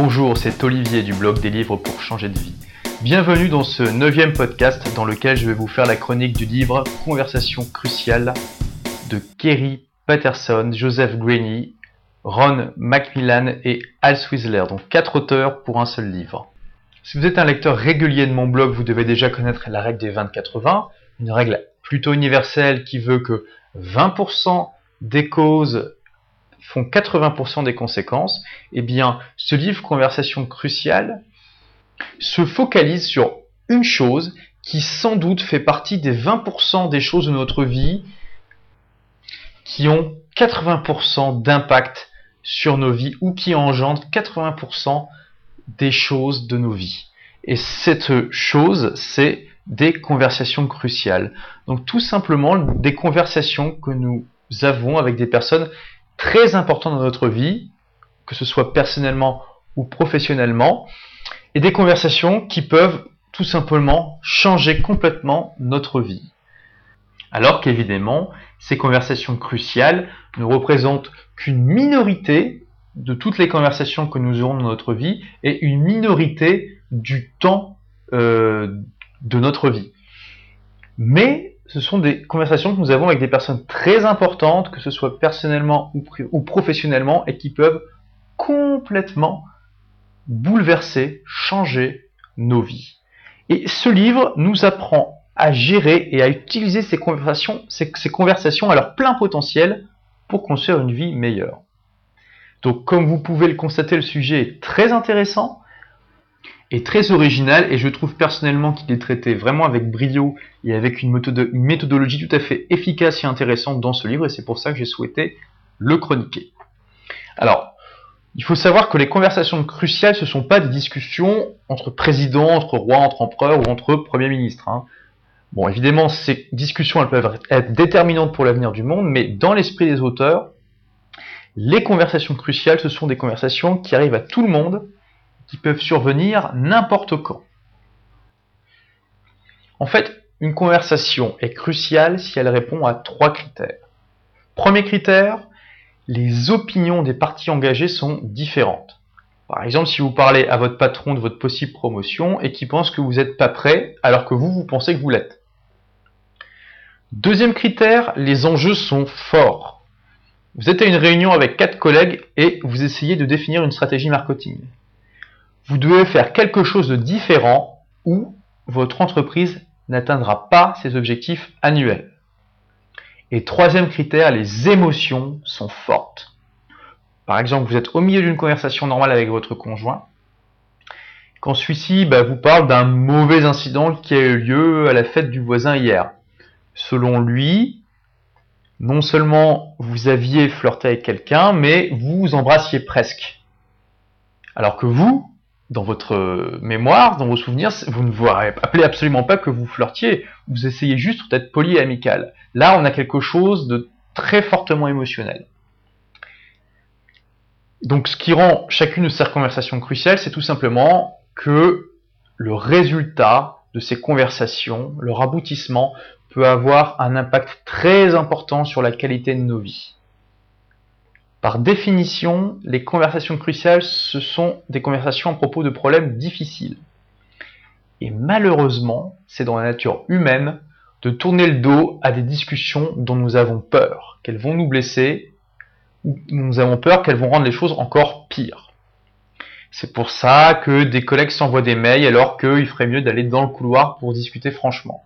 Bonjour, c'est Olivier du blog des livres pour changer de vie. Bienvenue dans ce neuvième podcast dans lequel je vais vous faire la chronique du livre Conversation cruciale de Kerry Patterson, Joseph Graney, Ron Macmillan et Al Swisler, donc quatre auteurs pour un seul livre. Si vous êtes un lecteur régulier de mon blog, vous devez déjà connaître la règle des 20-80, une règle plutôt universelle qui veut que 20% des causes font 80% des conséquences, eh bien, ce livre Conversation cruciale se focalise sur une chose qui sans doute fait partie des 20% des choses de notre vie qui ont 80% d'impact sur nos vies ou qui engendrent 80% des choses de nos vies. Et cette chose, c'est des conversations cruciales. Donc tout simplement des conversations que nous avons avec des personnes très importantes dans notre vie, que ce soit personnellement ou professionnellement, et des conversations qui peuvent tout simplement changer complètement notre vie. Alors qu'évidemment, ces conversations cruciales ne représentent qu'une minorité de toutes les conversations que nous aurons dans notre vie et une minorité du temps euh, de notre vie. Mais ce sont des conversations que nous avons avec des personnes très importantes, que ce soit personnellement ou, professionnellement, et qui peuvent complètement bouleverser, changer nos vies. Et ce livre nous apprend à gérer et à utiliser ces conversations, ces, conversations à leur plein potentiel pour construire une vie meilleure. Donc comme vous pouvez le constater, le sujet est très intéressant est très original et je trouve personnellement qu'il est traité vraiment avec brio et avec une, méthodologie tout à fait efficace et intéressante dans ce livre et c'est pour ça que j'ai souhaité le chroniquer. Alors, il faut savoir que les conversations cruciales, ce ne sont pas des discussions entre présidents, entre rois, entre empereurs ou entre premiers ministres. Hein. Bon, évidemment, ces discussions, elles peuvent être déterminantes pour l'avenir du monde, mais dans l'esprit des auteurs, les conversations cruciales, ce sont des conversations qui arrivent à tout le monde qui peuvent survenir n'importe quand. En fait, une conversation est cruciale si elle répond à trois critères. Premier critère, les opinions des parties engagées sont différentes. Par exemple, si vous parlez à votre patron de votre possible promotion et qui pense que vous n'êtes pas prêt alors que vous, vous pensez que vous l'êtes. Deuxième critère, les enjeux sont forts. Vous êtes à une réunion avec quatre collègues et vous essayez de définir une stratégie marketing vous devez faire quelque chose de différent ou votre entreprise n'atteindra pas ses objectifs annuels. Et troisième critère, les émotions sont fortes. Par exemple, vous êtes au milieu d'une conversation normale avec votre conjoint. Quand celui-ci bah, vous parle d'un mauvais incident qui a eu lieu à la fête du voisin hier. Selon lui, non seulement vous aviez flirté avec quelqu'un, mais vous vous embrassiez presque. Alors que vous, dans votre mémoire, dans vos souvenirs, vous ne vous rappelez absolument pas que vous flirtiez. Vous essayez juste d'être poli et amical. Là, on a quelque chose de très fortement émotionnel. Donc, ce qui rend chacune de ces conversations cruciales, c'est tout simplement que le résultat de ces conversations, leur aboutissement, peut avoir un impact très important sur la qualité de nos vies. Par définition, les conversations cruciales, ce sont des conversations à propos de problèmes difficiles. Et malheureusement, c'est dans la nature humaine de tourner le dos à des discussions dont nous avons peur, qu'elles vont nous blesser, ou nous avons peur qu'elles vont rendre les choses encore pires. C'est pour ça que des collègues s'envoient des mails alors qu'il ferait mieux d'aller dans le couloir pour discuter franchement.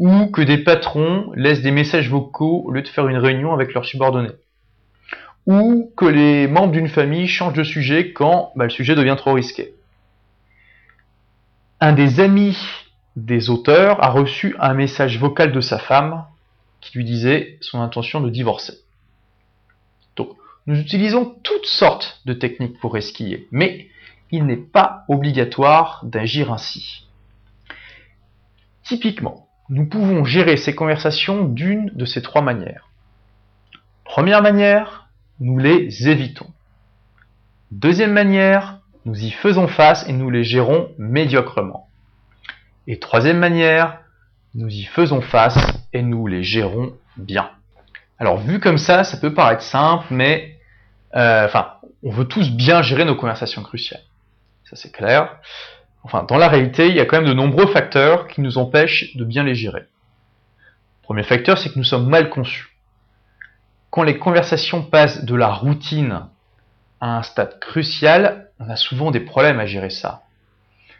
Ou que des patrons laissent des messages vocaux au lieu de faire une réunion avec leurs subordonnés ou que les membres d'une famille changent de sujet quand bah, le sujet devient trop risqué. Un des amis des auteurs a reçu un message vocal de sa femme qui lui disait son intention de divorcer. Donc, nous utilisons toutes sortes de techniques pour esquiller, mais il n'est pas obligatoire d'agir ainsi. Typiquement, nous pouvons gérer ces conversations d'une de ces trois manières. Première manière, nous les évitons. Deuxième manière, nous y faisons face et nous les gérons médiocrement. Et troisième manière, nous y faisons face et nous les gérons bien. Alors vu comme ça, ça peut paraître simple, mais euh, enfin, on veut tous bien gérer nos conversations cruciales. ça c'est clair. Enfin, dans la réalité, il y a quand même de nombreux facteurs qui nous empêchent de bien les gérer. Premier facteur, c'est que nous sommes mal conçus. Quand les conversations passent de la routine à un stade crucial, on a souvent des problèmes à gérer ça.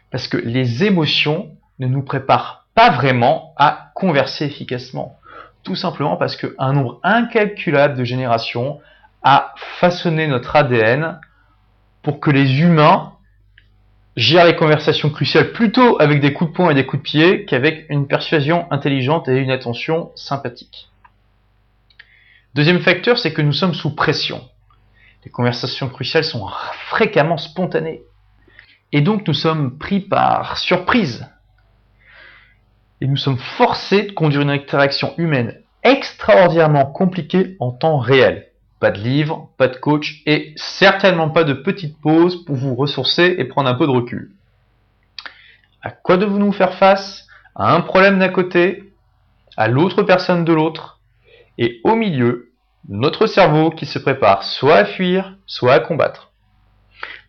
Parce que les émotions ne nous préparent pas vraiment à converser efficacement. Tout simplement parce qu'un nombre incalculable de générations a façonné notre ADN pour que les humains gèrent les conversations cruciales plutôt avec des coups de poing et des coups de pied qu'avec une persuasion intelligente et une attention sympathique. Deuxième facteur, c'est que nous sommes sous pression. Les conversations cruciales sont fréquemment spontanées. Et donc nous sommes pris par surprise. Et nous sommes forcés de conduire une interaction humaine extraordinairement compliquée en temps réel. Pas de livre, pas de coach et certainement pas de petite pause pour vous ressourcer et prendre un peu de recul. À quoi devons-nous faire face? À un problème d'un côté, à l'autre personne de l'autre, et au milieu, notre cerveau qui se prépare soit à fuir, soit à combattre.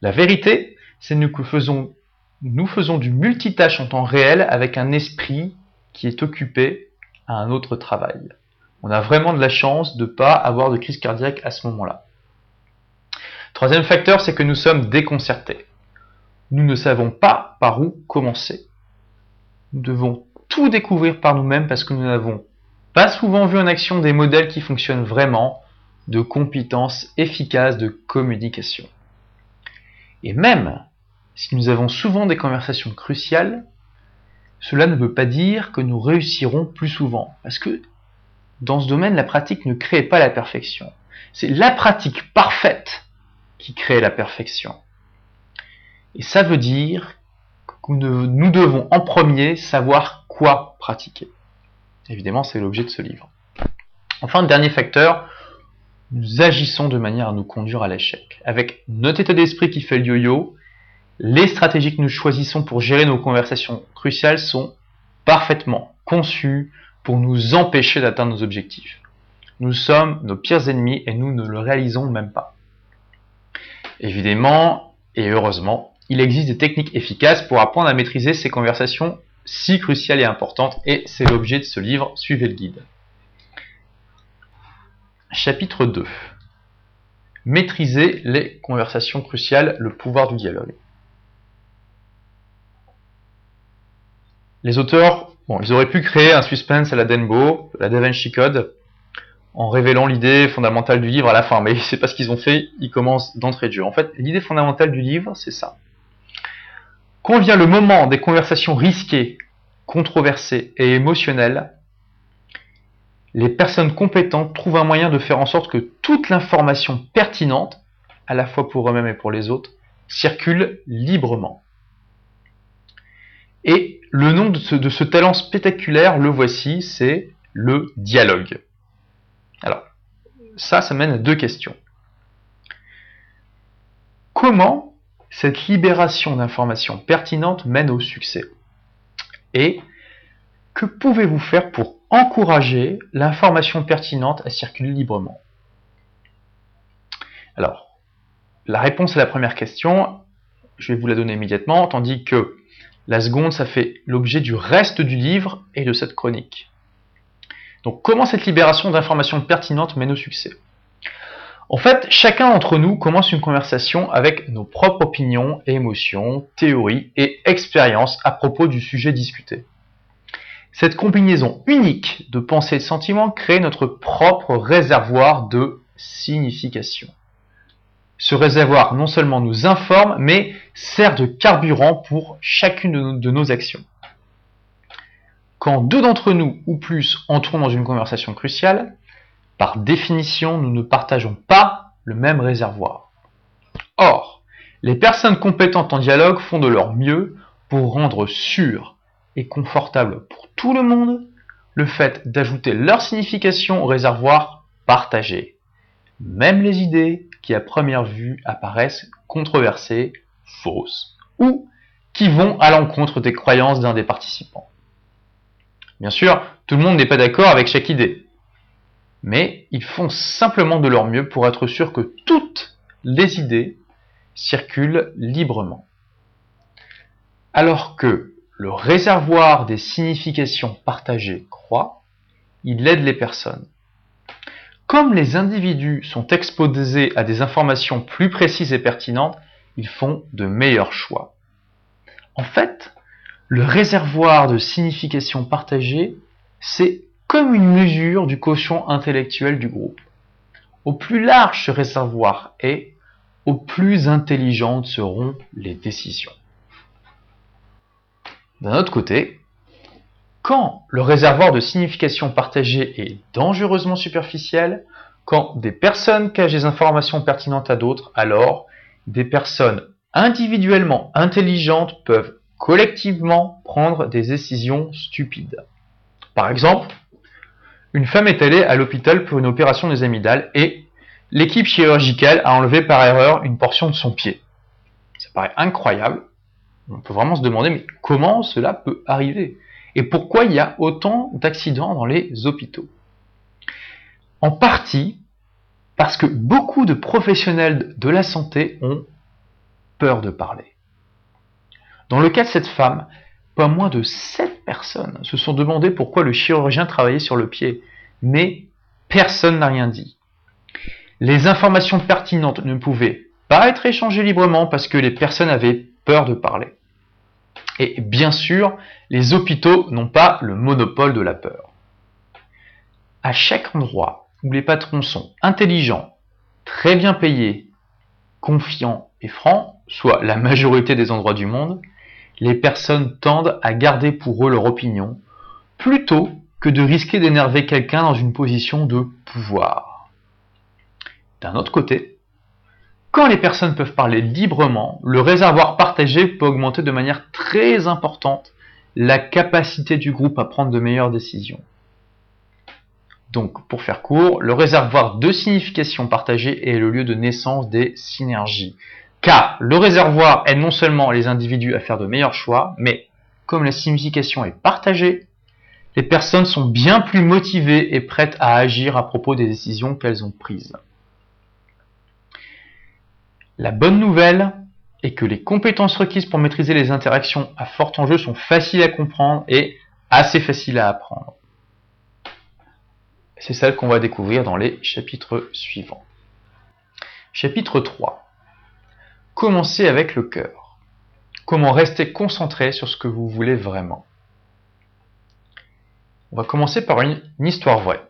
La vérité, c'est que nous faisons, nous faisons du multitâche en temps réel avec un esprit qui est occupé à un autre travail on a vraiment de la chance de ne pas avoir de crise cardiaque à ce moment-là. Troisième facteur, c'est que nous sommes déconcertés. Nous ne savons pas par où commencer. Nous devons tout découvrir par nous-mêmes parce que nous n'avons pas souvent vu en action des modèles qui fonctionnent vraiment de compétences efficaces de communication. Et même si nous avons souvent des conversations cruciales, cela ne veut pas dire que nous réussirons plus souvent. Parce que dans ce domaine, la pratique ne crée pas la perfection. C'est la pratique parfaite qui crée la perfection. Et ça veut dire que nous devons en premier savoir quoi pratiquer. Évidemment, c'est l'objet de ce livre. Enfin, dernier facteur, nous agissons de manière à nous conduire à l'échec. Avec notre état d'esprit qui fait le yo-yo, les stratégies que nous choisissons pour gérer nos conversations cruciales sont parfaitement conçues, pour nous empêcher d'atteindre nos objectifs. Nous sommes nos pires ennemis et nous ne le réalisons même pas. Évidemment, et heureusement, il existe des techniques efficaces pour apprendre à maîtriser ces conversations si cruciales et importantes, et c'est l'objet de ce livre, suivez le guide. Chapitre 2. Maîtriser les conversations cruciales, le pouvoir du dialogue. Les auteurs ils auraient pu créer un suspense à la Denbo, la Da Code, en révélant l'idée fondamentale du livre à la fin, mais c'est pas ce qu'ils ont fait, ils commencent d'entrée de jeu. En fait, l'idée fondamentale du livre, c'est ça. Quand vient le moment des conversations risquées, controversées et émotionnelles, les personnes compétentes trouvent un moyen de faire en sorte que toute l'information pertinente, à la fois pour eux-mêmes et pour les autres, circule librement. Et le nom de ce, talent spectaculaire, le voici, c'est le dialogue. Alors, ça, ça mène à deux questions. Comment cette libération d'informations pertinentes mène au succès. Et que pouvez-vous faire pour encourager l'information pertinente à circuler librement? Alors, la réponse à la première question, je vais vous la donner immédiatement, tandis que la seconde, ça fait l'objet du reste du livre et de cette chronique. Donc comment cette libération d'informations pertinentes mène au succès? En fait, chacun d'entre nous commence une conversation avec nos propres opinions, émotions, théories et expériences à propos du sujet discuté. Cette combinaison unique de pensées et de sentiments crée notre propre réservoir de signification. Ce réservoir non seulement nous informe, mais sert de carburant pour chacune de nos actions. Quand deux d'entre nous ou plus entrons dans une conversation cruciale, par définition, nous ne partageons pas le même réservoir. Or, les personnes compétentes en dialogue font de leur mieux pour rendre sûr et confortable pour tout le monde le fait d'ajouter leur signification au réservoir partagé. Même les idées qui à première vue apparaissent controversées, fausses, ou qui vont à l'encontre des croyances d'un des participants. Bien sûr, tout le monde n'est pas d'accord avec chaque idée, mais ils font simplement de leur mieux pour être sûrs que toutes les idées circulent librement. Alors que le réservoir des significations partagées croît, il aide les personnes. Comme les individus sont exposés à des informations plus précises et pertinentes, ils font de meilleurs choix. En fait, le réservoir de signification partagée, c'est comme une mesure du quotient intellectuel du groupe. Au plus large ce réservoir est, au plus intelligentes seront les décisions. D'un autre côté, quand le réservoir de signification partagée est dangereusement superficiel, quand des personnes cachent des informations pertinentes à d'autres, alors des personnes individuellement intelligentes peuvent collectivement prendre des décisions stupides. Par exemple, une femme est allée à l'hôpital pour une opération des amygdales et l'équipe chirurgicale a enlevé par erreur une portion de son pied. Ça paraît incroyable. On peut vraiment se demander mais comment cela peut arriver? Et pourquoi il y a autant d'accidents dans les hôpitaux? En partie parce que beaucoup de professionnels de la santé ont peur de parler. Dans le cas de cette femme, pas moins de 7 personnes se sont demandé pourquoi le chirurgien travaillait sur le pied, mais personne n'a rien dit. Les informations pertinentes ne pouvaient pas être échangées librement parce que les personnes avaient peur de parler. Et bien sûr, les hôpitaux n'ont pas le monopole de la peur. À chaque endroit où les patrons sont intelligents, très bien payés, confiants et francs, soit la majorité des endroits du monde, les personnes tendent à garder pour eux leur opinion, plutôt que de risquer d'énerver quelqu'un dans une position de pouvoir. D'un autre côté, quand les personnes peuvent parler librement, le réservoir partagé peut augmenter de manière très importante la capacité du groupe à prendre de meilleures décisions. Donc, pour faire court, le réservoir de signification partagée est le lieu de naissance des synergies. Car le réservoir aide non seulement les individus à faire de meilleurs choix, mais comme la signification est partagée, les personnes sont bien plus motivées et prêtes à agir à propos des décisions qu'elles ont prises. La bonne nouvelle est que les compétences requises pour maîtriser les interactions à fort enjeu sont faciles à comprendre et assez faciles à apprendre. C'est celle qu'on va découvrir dans les chapitres suivants. Chapitre 3. Commencez avec le cœur. Comment rester concentré sur ce que vous voulez vraiment. On va commencer par une, histoire vraie.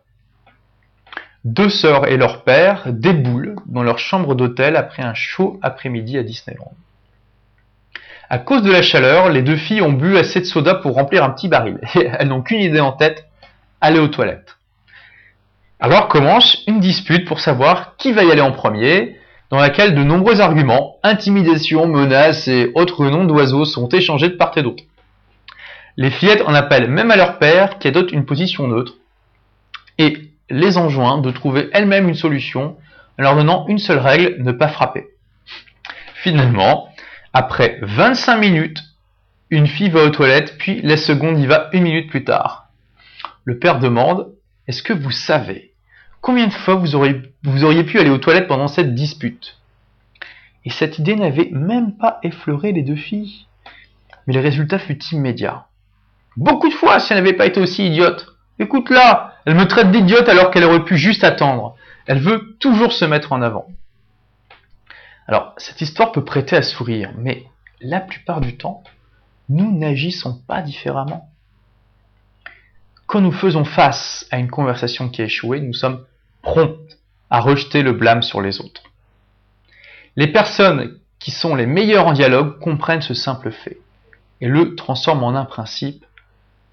Deux sœurs et leur père déboulent dans leur chambre d'hôtel après un chaud après-midi à Disneyland. À cause de la chaleur, les deux filles ont bu assez de soda pour remplir un petit baril. Et elles n'ont qu'une idée en tête, aller aux toilettes. Alors commence une dispute pour savoir qui va y aller en premier, dans laquelle de nombreux arguments, intimidation, menaces et autres noms d'oiseaux sont échangés de part et d'autre. Les fillettes en appellent même à leur père qui adopte une position neutre. Et les enjoint de trouver elles-mêmes une solution en leur donnant une seule règle, ne pas frapper. Finalement, après 25 minutes, une fille va aux toilettes, puis la seconde y va une minute plus tard. Le père demande, est-ce que vous savez combien de fois vous auriez, pu aller aux toilettes pendant cette dispute? Et cette idée n'avait même pas effleuré les deux filles. Mais le résultat fut immédiat. Beaucoup de fois, si elle n'avait pas été aussi idiote. Écoute-la, elle me traite d'idiote alors qu'elle aurait pu juste attendre. Elle veut toujours se mettre en avant. Alors, cette histoire peut prêter à sourire, mais la plupart du temps, nous n'agissons pas différemment. Quand nous faisons face à une conversation qui a échoué, nous sommes prompts à rejeter le blâme sur les autres. Les personnes qui sont les meilleures en dialogue comprennent ce simple fait et le transforment en un principe.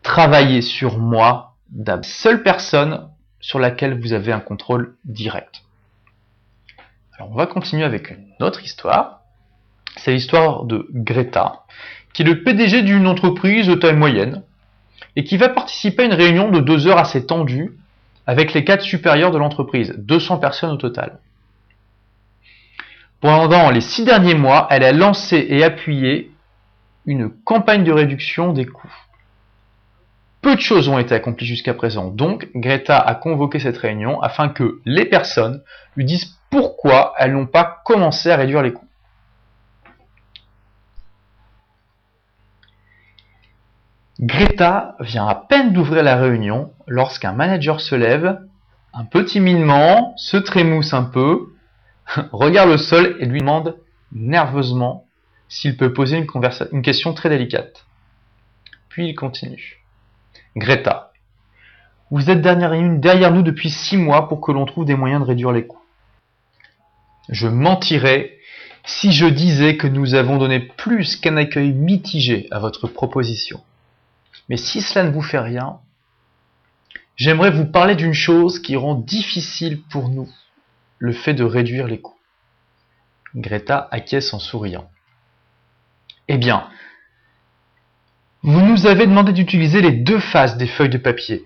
Travailler sur moi la seule personne sur laquelle vous avez un contrôle direct. Alors on va continuer avec une autre histoire. C'est l'histoire de Greta, qui est le PDG d'une entreprise de taille moyenne et qui va participer à une réunion de deux heures assez tendue avec les cadres supérieurs de l'entreprise, 200 personnes au total. Pendant les six derniers mois, elle a lancé et appuyé une campagne de réduction des coûts. Peu de choses ont été accomplies jusqu'à présent, donc Greta a convoqué cette réunion afin que les personnes lui disent pourquoi elles n'ont pas commencé à réduire les coûts. Greta vient à peine d'ouvrir la réunion lorsqu'un manager se lève, un peu timidement, se trémousse un peu, regarde le sol et lui demande nerveusement s'il peut poser une, une question très délicate. Puis il continue. Greta, vous êtes derrière nous depuis six mois pour que l'on trouve des moyens de réduire les coûts. Je mentirais si je disais que nous avons donné plus qu'un accueil mitigé à votre proposition. Mais si cela ne vous fait rien, j'aimerais vous parler d'une chose qui rend difficile pour nous le fait de réduire les coûts. Greta acquiesce en souriant. Eh bien, vous nous avez demandé d'utiliser les deux faces des feuilles de papier.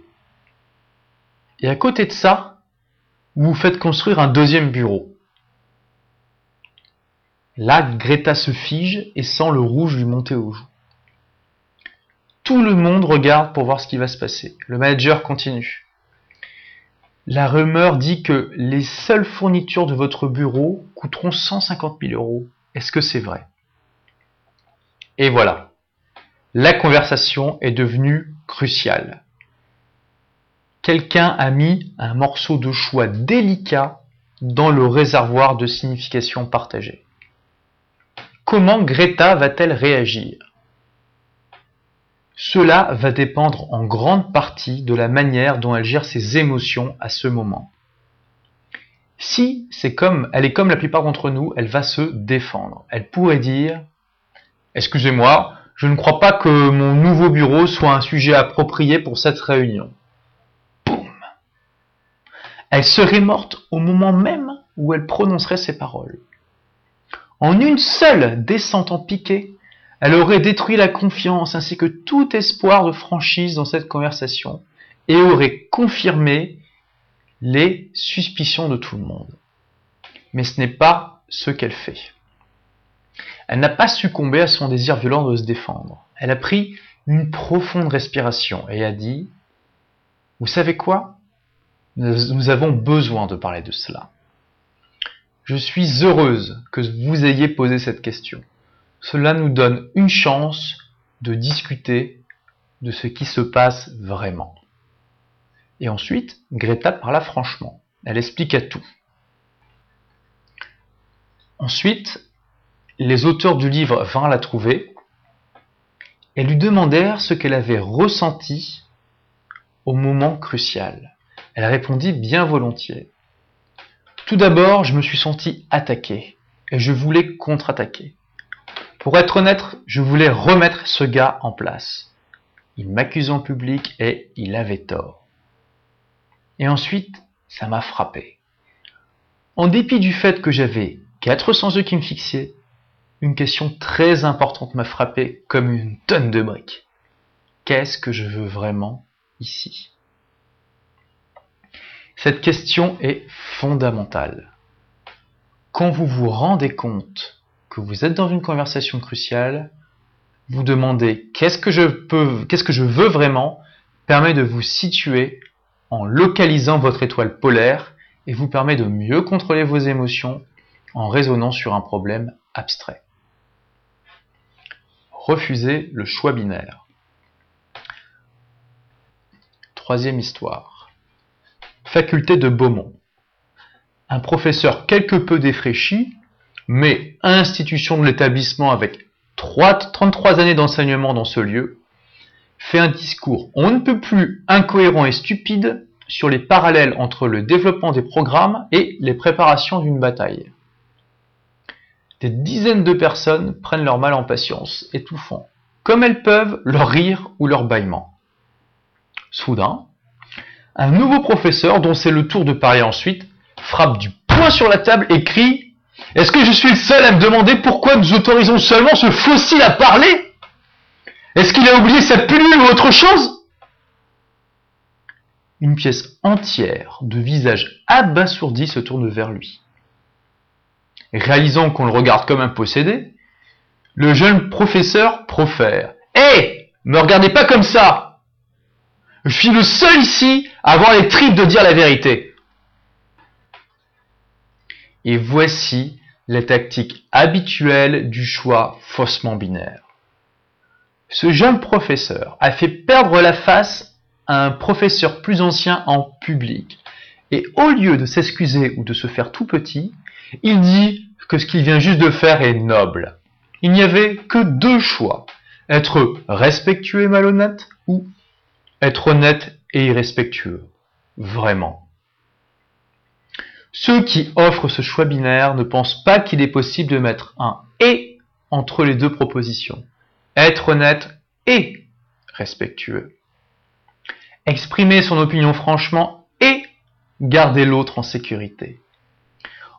Et à côté de ça, vous faites construire un deuxième bureau. Là, Greta se fige et sent le rouge lui monter aux joues. Tout le monde regarde pour voir ce qui va se passer. Le manager continue. La rumeur dit que les seules fournitures de votre bureau coûteront 150 000 euros. Est-ce que c'est vrai? Et voilà. La conversation est devenue cruciale. Quelqu'un a mis un morceau de choix délicat dans le réservoir de signification partagée. Comment Greta va-t-elle réagir? Cela va dépendre en grande partie de la manière dont elle gère ses émotions à ce moment. Si c'est comme, elle est comme la plupart d'entre nous, elle va se défendre. Elle pourrait dire, excusez-moi, je ne crois pas que mon nouveau bureau soit un sujet approprié pour cette réunion. Boum. Elle serait morte au moment même où elle prononcerait ces paroles. En une seule descente en piqué, elle aurait détruit la confiance ainsi que tout espoir de franchise dans cette conversation et aurait confirmé les suspicions de tout le monde. Mais ce n'est pas ce qu'elle fait. Elle n'a pas succombé à son désir violent de se défendre. Elle a pris une profonde respiration et a dit Vous savez quoi? Nous avons besoin de parler de cela. Je suis heureuse que vous ayez posé cette question. Cela nous donne une chance de discuter de ce qui se passe vraiment. Et ensuite, Greta parla franchement. Elle expliqua tout. Ensuite, les auteurs du livre vinrent la trouver et lui demandèrent ce qu'elle avait ressenti au moment crucial. Elle répondit bien volontiers. Tout d'abord, je me suis senti attaqué et je voulais contre-attaquer. Pour être honnête, je voulais remettre ce gars en place. Il m'accuse en public et il avait tort. Et ensuite, ça m'a frappé. En dépit du fait que j'avais 400 yeux qui me fixaient, une question très importante m'a frappé comme une tonne de briques. Qu'est-ce que je veux vraiment ici? Cette question est fondamentale. Quand vous vous rendez compte vous êtes dans une conversation cruciale, vous demandez qu'est-ce que je peux, qu'est-ce que je veux vraiment, permet de vous situer en localisant votre étoile polaire et vous permet de mieux contrôler vos émotions en raisonnant sur un problème abstrait. Refusez le choix binaire. Troisième histoire. Faculté de Beaumont. Un professeur quelque peu défraîchi mais institution de l'établissement avec 33 années d'enseignement dans ce lieu, fait un discours on ne peut plus incohérent et stupide sur les parallèles entre le développement des programmes et les préparations d'une bataille. Des dizaines de personnes prennent leur mal en patience, étouffant, comme elles peuvent, leur rire ou leur bâillement. Soudain, un nouveau professeur, dont c'est le tour de parler ensuite, frappe du poing sur la table et crie est-ce que je suis le seul à me demander pourquoi nous autorisons seulement ce fossile à parler? Est-ce qu'il a oublié sa pilule ou autre chose? Une pièce entière de visage abasourdi se tourne vers lui. Réalisant qu'on le regarde comme un possédé, le jeune professeur profère. Hé Me regardez pas comme ça Je suis le seul ici à avoir les tripes de dire la vérité. Et voici les tactiques habituelles du choix faussement binaire. Ce jeune professeur a fait perdre la face à un professeur plus ancien en public. Et au lieu de s'excuser ou de se faire tout petit, il dit que ce qu'il vient juste de faire est noble. Il n'y avait que deux choix. Être respectueux et malhonnête ou être honnête et irrespectueux. Vraiment. Ceux qui offrent ce choix binaire ne pensent pas qu'il est possible de mettre un et entre les deux propositions. Être honnête et respectueux. Exprimer son opinion franchement et garder l'autre en sécurité.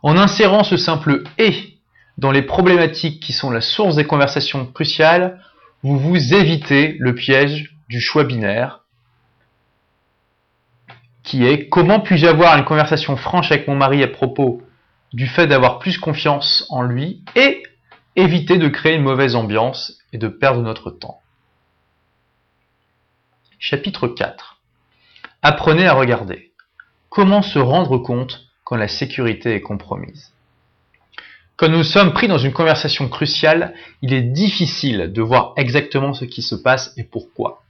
En insérant ce simple et dans les problématiques qui sont la source des conversations cruciales, vous vous évitez le piège du choix binaire qui est comment puis-je avoir une conversation franche avec mon mari à propos du fait d'avoir plus confiance en lui et éviter de créer une mauvaise ambiance et de perdre notre temps? Chapitre 4 Apprenez à regarder. Comment se rendre compte quand la sécurité est compromise? Quand nous sommes pris dans une conversation cruciale, il est difficile de voir exactement ce qui se passe et pourquoi.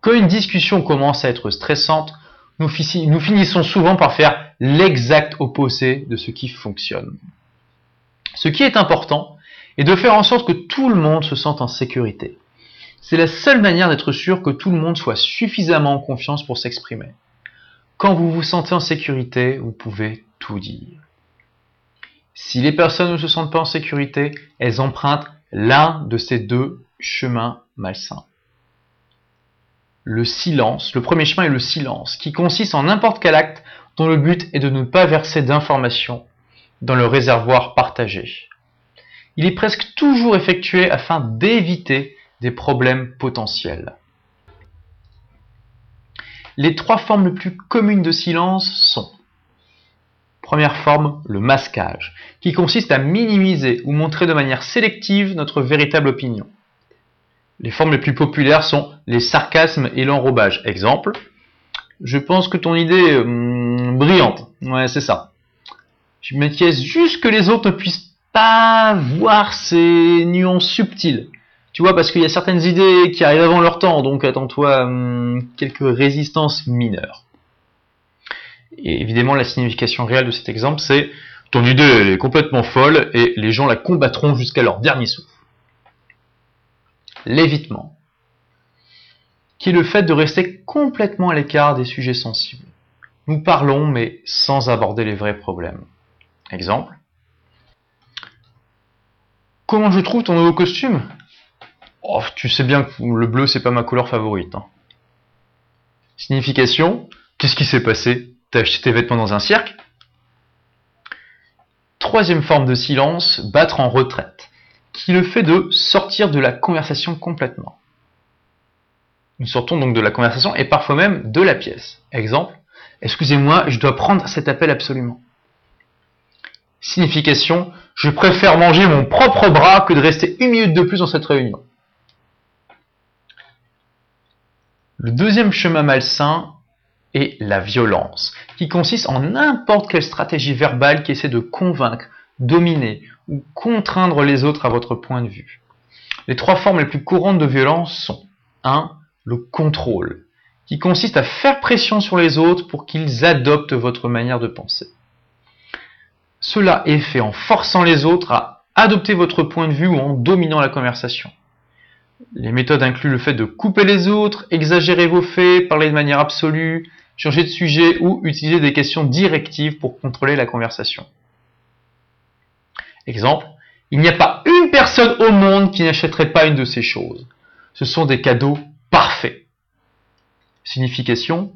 Quand une discussion commence à être stressante, nous, finissons souvent par faire l'exact opposé de ce qui fonctionne. Ce qui est important est de faire en sorte que tout le monde se sente en sécurité. C'est la seule manière d'être sûr que tout le monde soit suffisamment en confiance pour s'exprimer. Quand vous vous sentez en sécurité, vous pouvez tout dire. Si les personnes ne se sentent pas en sécurité, elles empruntent l'un de ces deux chemins malsains le silence. Le premier chemin est le silence, qui consiste en n'importe quel acte dont le but est de ne pas verser d'informations dans le réservoir partagé. Il est presque toujours effectué afin d'éviter des problèmes potentiels. Les trois formes les plus communes de silence sont Première forme, le masquage, qui consiste à minimiser ou montrer de manière sélective notre véritable opinion. Les formes les plus populaires sont les sarcasmes et l'enrobage. Exemple, je pense que ton idée est hum, brillante. Ouais, c'est ça. Je m'inquiète juste que les autres ne puissent pas voir ces nuances subtiles. Tu vois, parce qu'il y a certaines idées qui arrivent avant leur temps, donc attends-toi hum, quelques résistances mineures. Et évidemment, la signification réelle de cet exemple, c'est ton idée est complètement folle et les gens la combattront jusqu'à leur dernier souffle l'évitement, qui est le fait de rester complètement à l'écart des sujets sensibles. Nous parlons, mais sans aborder les vrais problèmes. Exemple. Comment je trouve ton nouveau costume? Oh, tu sais bien que le bleu, c'est pas ma couleur favorite. Hein. Signification Qu'est-ce qui s'est passé? T'as acheté tes vêtements dans un cirque? Troisième forme de silence, battre en retraite qui le fait de sortir de la conversation complètement. Nous sortons donc de la conversation et parfois même de la pièce. Exemple, excusez-moi, je dois prendre cet appel absolument. Signification, je préfère manger mon propre bras que de rester une minute de plus dans cette réunion. Le deuxième chemin malsain est la violence, qui consiste en n'importe quelle stratégie verbale qui essaie de convaincre, dominer ou contraindre les autres à votre point de vue. Les trois formes les plus courantes de violence sont 1. Le contrôle, qui consiste à faire pression sur les autres pour qu'ils adoptent votre manière de penser. Cela est fait en forçant les autres à adopter votre point de vue ou en dominant la conversation. Les méthodes incluent le fait de couper les autres, exagérer vos faits, parler de manière absolue, changer de sujet ou utiliser des questions directives pour contrôler la conversation. Exemple, il n'y a pas une personne au monde qui n'achèterait pas une de ces choses. Ce sont des cadeaux parfaits. Signification,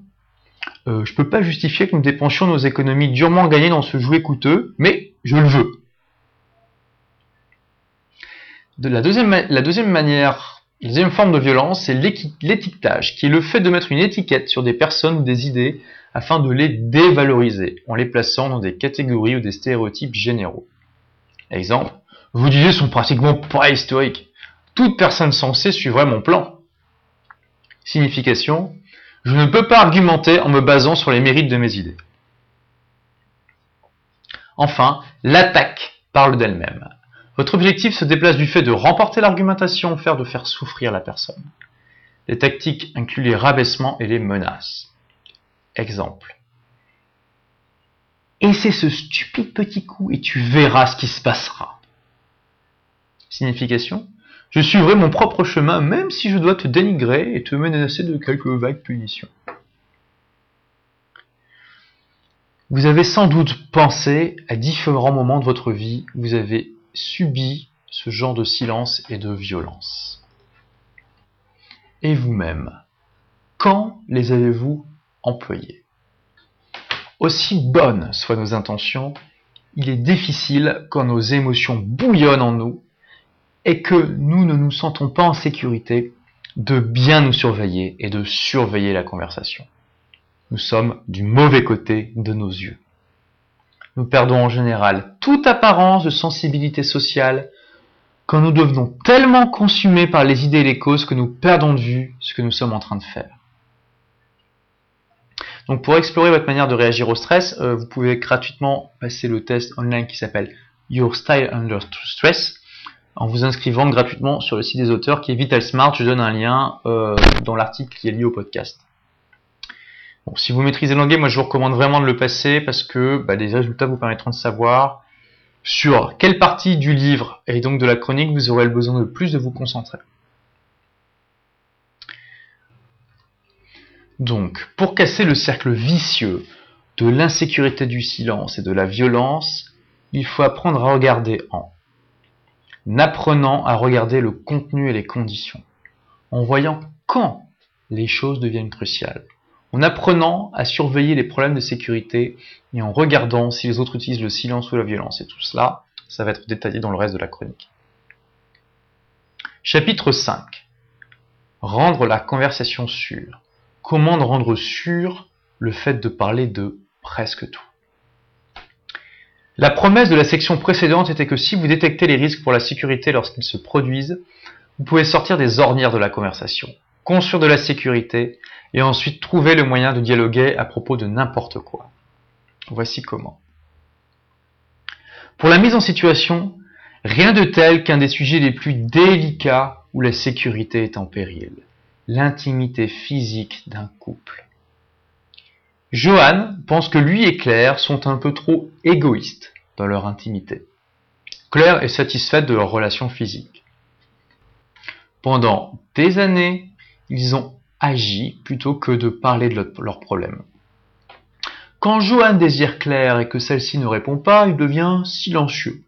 euh, je ne peux pas justifier que nous dépensions nos économies durement gagnées dans ce jouet coûteux, mais je le veux. De la, deuxième, la deuxième manière, la deuxième forme de violence, c'est l'étiquetage, qui est le fait de mettre une étiquette sur des personnes ou des idées afin de les dévaloriser, en les plaçant dans des catégories ou des stéréotypes généraux. Exemple, vos idées sont pratiquement préhistoriques. Toute personne sensée suivrait mon plan. Signification, je ne peux pas argumenter en me basant sur les mérites de mes idées. Enfin, l'attaque parle d'elle-même. Votre objectif se déplace du fait de remporter l'argumentation, faire de faire souffrir la personne. Les tactiques incluent les rabaissements et les menaces. Exemple. Et c'est ce stupide petit coup et tu verras ce qui se passera. Signification Je suivrai mon propre chemin même si je dois te dénigrer et te menacer de quelques vagues punitions. Vous avez sans doute pensé à différents moments de votre vie vous avez subi ce genre de silence et de violence. Et vous-même, quand les avez-vous employés? Aussi bonnes soient nos intentions, il est difficile quand nos émotions bouillonnent en nous et que nous ne nous sentons pas en sécurité de bien nous surveiller et de surveiller la conversation nous sommes du mauvais côté de nos yeux. Nous perdons en général toute apparence de sensibilité sociale quand nous devenons tellement consumés par les idées et les causes que nous perdons de vue ce que nous sommes en train de faire. Donc pour explorer votre manière de réagir au stress, euh, vous pouvez gratuitement passer le test online qui s'appelle Your Style Under Stress en vous inscrivant gratuitement sur le site des auteurs qui est Vital Smart. Je donne un lien euh, dans l'article qui est lié au podcast si vous maîtrisez l'anglais, moi je vous recommande vraiment de le passer parce que bah, les résultats vous permettront de savoir sur quelle partie du livre et donc de la chronique vous aurez le besoin de plus de vous concentrer. Donc, pour casser le cercle vicieux de l'insécurité du silence et de la violence, il faut apprendre à regarder en apprenant à regarder le contenu et les conditions, en voyant quand les choses deviennent cruciales en apprenant à surveiller les problèmes de sécurité et en regardant si les autres utilisent le silence ou la violence. Et tout cela, ça va être détaillé dans le reste de la chronique. Chapitre 5. Rendre la conversation sûre. Comment rendre sûr le fait de parler de presque tout. La promesse de la section précédente était que si vous détectez les risques pour la sécurité lorsqu'ils se produisent, vous pouvez sortir des ornières de la conversation, construire de la sécurité et ensuite trouver le moyen de dialoguer à propos de n'importe quoi. Voici comment. Pour la mise en situation, rien de tel qu'un des sujets les plus délicats où la sécurité est en péril, l'intimité physique d'un couple. Johan pense que lui et Claire sont un peu trop égoïstes dans leur intimité. Claire est satisfaite de leur relation physique. Pendant des années, ils ont agit plutôt que de parler de leurs problèmes. Quand Johan désire Claire et que celle-ci ne répond pas, il devient silencieux.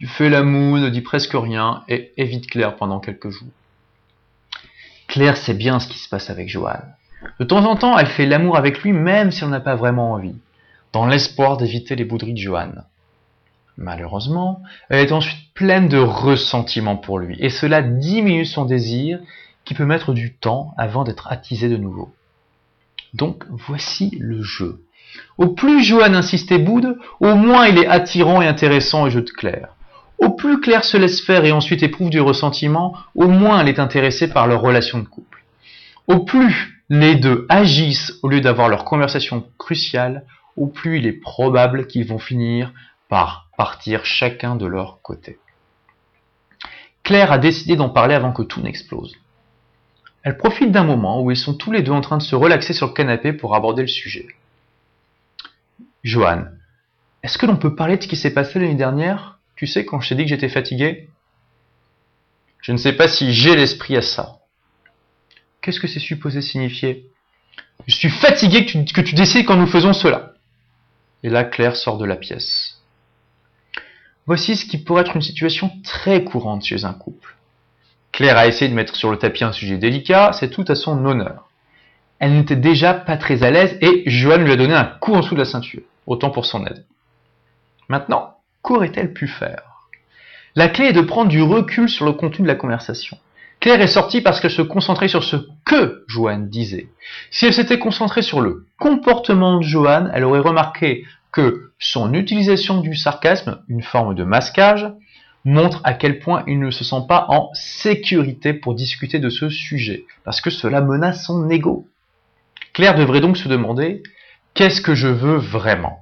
Il fait la moue, ne dit presque rien et évite Claire pendant quelques jours. Claire sait bien ce qui se passe avec Johan. De temps en temps, elle fait l'amour avec lui même si elle n'a pas vraiment envie, dans l'espoir d'éviter les bouderies de Johan. Malheureusement, elle est ensuite pleine de ressentiment pour lui, et cela diminue son désir qui peut mettre du temps avant d'être attisé de nouveau. Donc voici le jeu. Au plus Johan insiste et boude, au moins il est attirant et intéressant et jeu de Claire. Au plus Claire se laisse faire et ensuite éprouve du ressentiment, au moins elle est intéressée par leur relation de couple. Au plus les deux agissent au lieu d'avoir leur conversation cruciale, au plus il est probable qu'ils vont finir par partir chacun de leur côté. Claire a décidé d'en parler avant que tout n'explose. Elle profite d'un moment où ils sont tous les deux en train de se relaxer sur le canapé pour aborder le sujet. Johan, est-ce que l'on peut parler de ce qui s'est passé l'année dernière? Tu sais, quand je t'ai dit que j'étais fatigué Je ne sais pas si j'ai l'esprit à ça. Qu'est-ce que c'est supposé signifier? Je suis fatigué que tu, décides quand nous faisons cela. Et là, Claire sort de la pièce. Voici ce qui pourrait être une situation très courante chez un couple. Claire a essayé de mettre sur le tapis un sujet délicat, c'est tout à son honneur. Elle n'était déjà pas très à l'aise et Johan lui a donné un coup en dessous de la ceinture, autant pour son aide. Maintenant, qu'aurait-elle pu faire? La clé est de prendre du recul sur le contenu de la conversation. Claire est sortie parce qu'elle se concentrait sur ce que Johan disait. Si elle s'était concentrée sur le comportement de Johan, elle aurait remarqué que son utilisation du sarcasme, une forme de masquage, montre à quel point il ne se sent pas en sécurité pour discuter de ce sujet, parce que cela menace son ego. Claire devrait donc se demander qu'est-ce que je veux vraiment?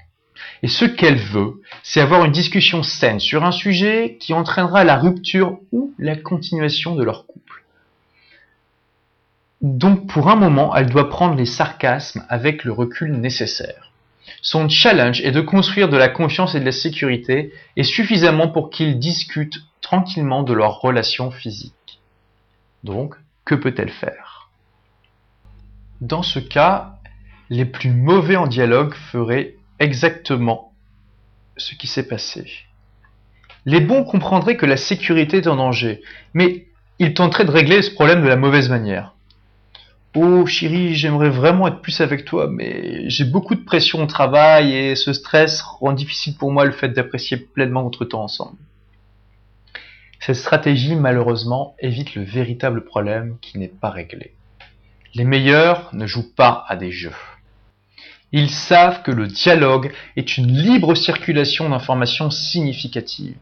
Et ce qu'elle veut, c'est avoir une discussion saine sur un sujet qui entraînera la rupture ou la continuation de leur couple. Donc pour un moment, elle doit prendre les sarcasmes avec le recul nécessaire. Son challenge est de construire de la confiance et de la sécurité et suffisamment pour qu'ils discutent tranquillement de leur relation physique. Donc, que peut-elle faire? Dans ce cas, les plus mauvais en dialogue feraient exactement ce qui s'est passé. Les bons comprendraient que la sécurité est en danger, mais ils tenteraient de régler ce problème de la mauvaise manière. Oh chérie, j'aimerais vraiment être plus avec toi, mais j'ai beaucoup de pression au travail et ce stress rend difficile pour moi le fait d'apprécier pleinement notre temps ensemble. Cette stratégie, malheureusement, évite le véritable problème qui n'est pas réglé. Les meilleurs ne jouent pas à des jeux. Ils savent que le dialogue est une libre circulation d'informations significatives.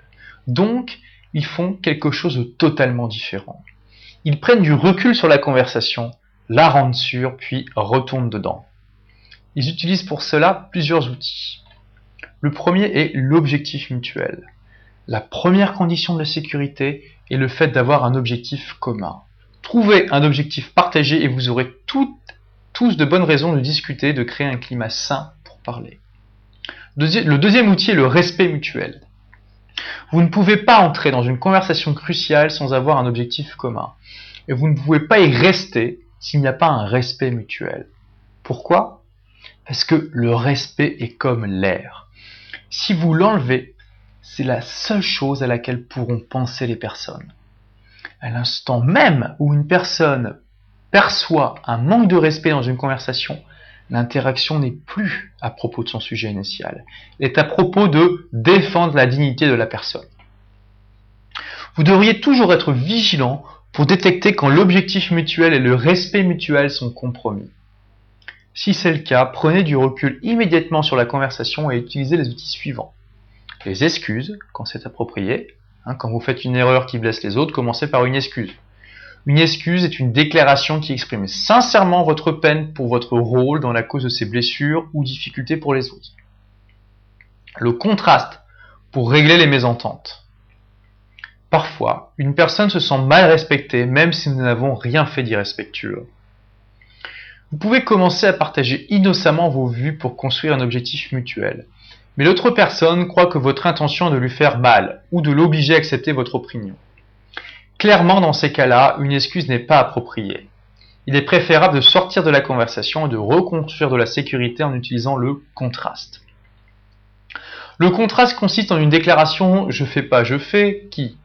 Donc, ils font quelque chose de totalement différent. Ils prennent du recul sur la conversation la rendent sûre, puis retournent dedans. Ils utilisent pour cela plusieurs outils. Le premier est l'objectif mutuel. La première condition de la sécurité est le fait d'avoir un objectif commun. Trouvez un objectif partagé et vous aurez tous de bonnes raisons de discuter, de créer un climat sain pour parler. le deuxième outil est le respect mutuel. Vous ne pouvez pas entrer dans une conversation cruciale sans avoir un objectif commun. Et vous ne pouvez pas y rester s'il n'y a pas un respect mutuel. Pourquoi? Parce que le respect est comme l'air. Si vous l'enlevez, c'est la seule chose à laquelle pourront penser les personnes. À l'instant même où une personne perçoit un manque de respect dans une conversation, l'interaction n'est plus à propos de son sujet initial. Elle est à propos de défendre la dignité de la personne. Vous devriez toujours être vigilant pour détecter quand l'objectif mutuel et le respect mutuel sont compromis. Si c'est le cas, prenez du recul immédiatement sur la conversation et utilisez les outils suivants. Les excuses, quand c'est approprié. Hein, quand vous faites une erreur qui blesse les autres, commencez par une excuse. Une excuse est une déclaration qui exprime sincèrement votre peine pour votre rôle dans la cause de ces blessures ou difficultés pour les autres. Le contraste, pour régler les mésententes. Parfois, une personne se sent mal respectée même si nous n'avons rien fait d'irrespectueux. Vous pouvez commencer à partager innocemment vos vues pour construire un objectif mutuel. Mais l'autre personne croit que votre intention est de lui faire mal ou de l'obliger à accepter votre opinion. Clairement, dans ces cas-là, une excuse n'est pas appropriée. Il est préférable de sortir de la conversation et de reconstruire de la sécurité en utilisant le contraste. Le contraste consiste en une déclaration je fais pas, je fais qui,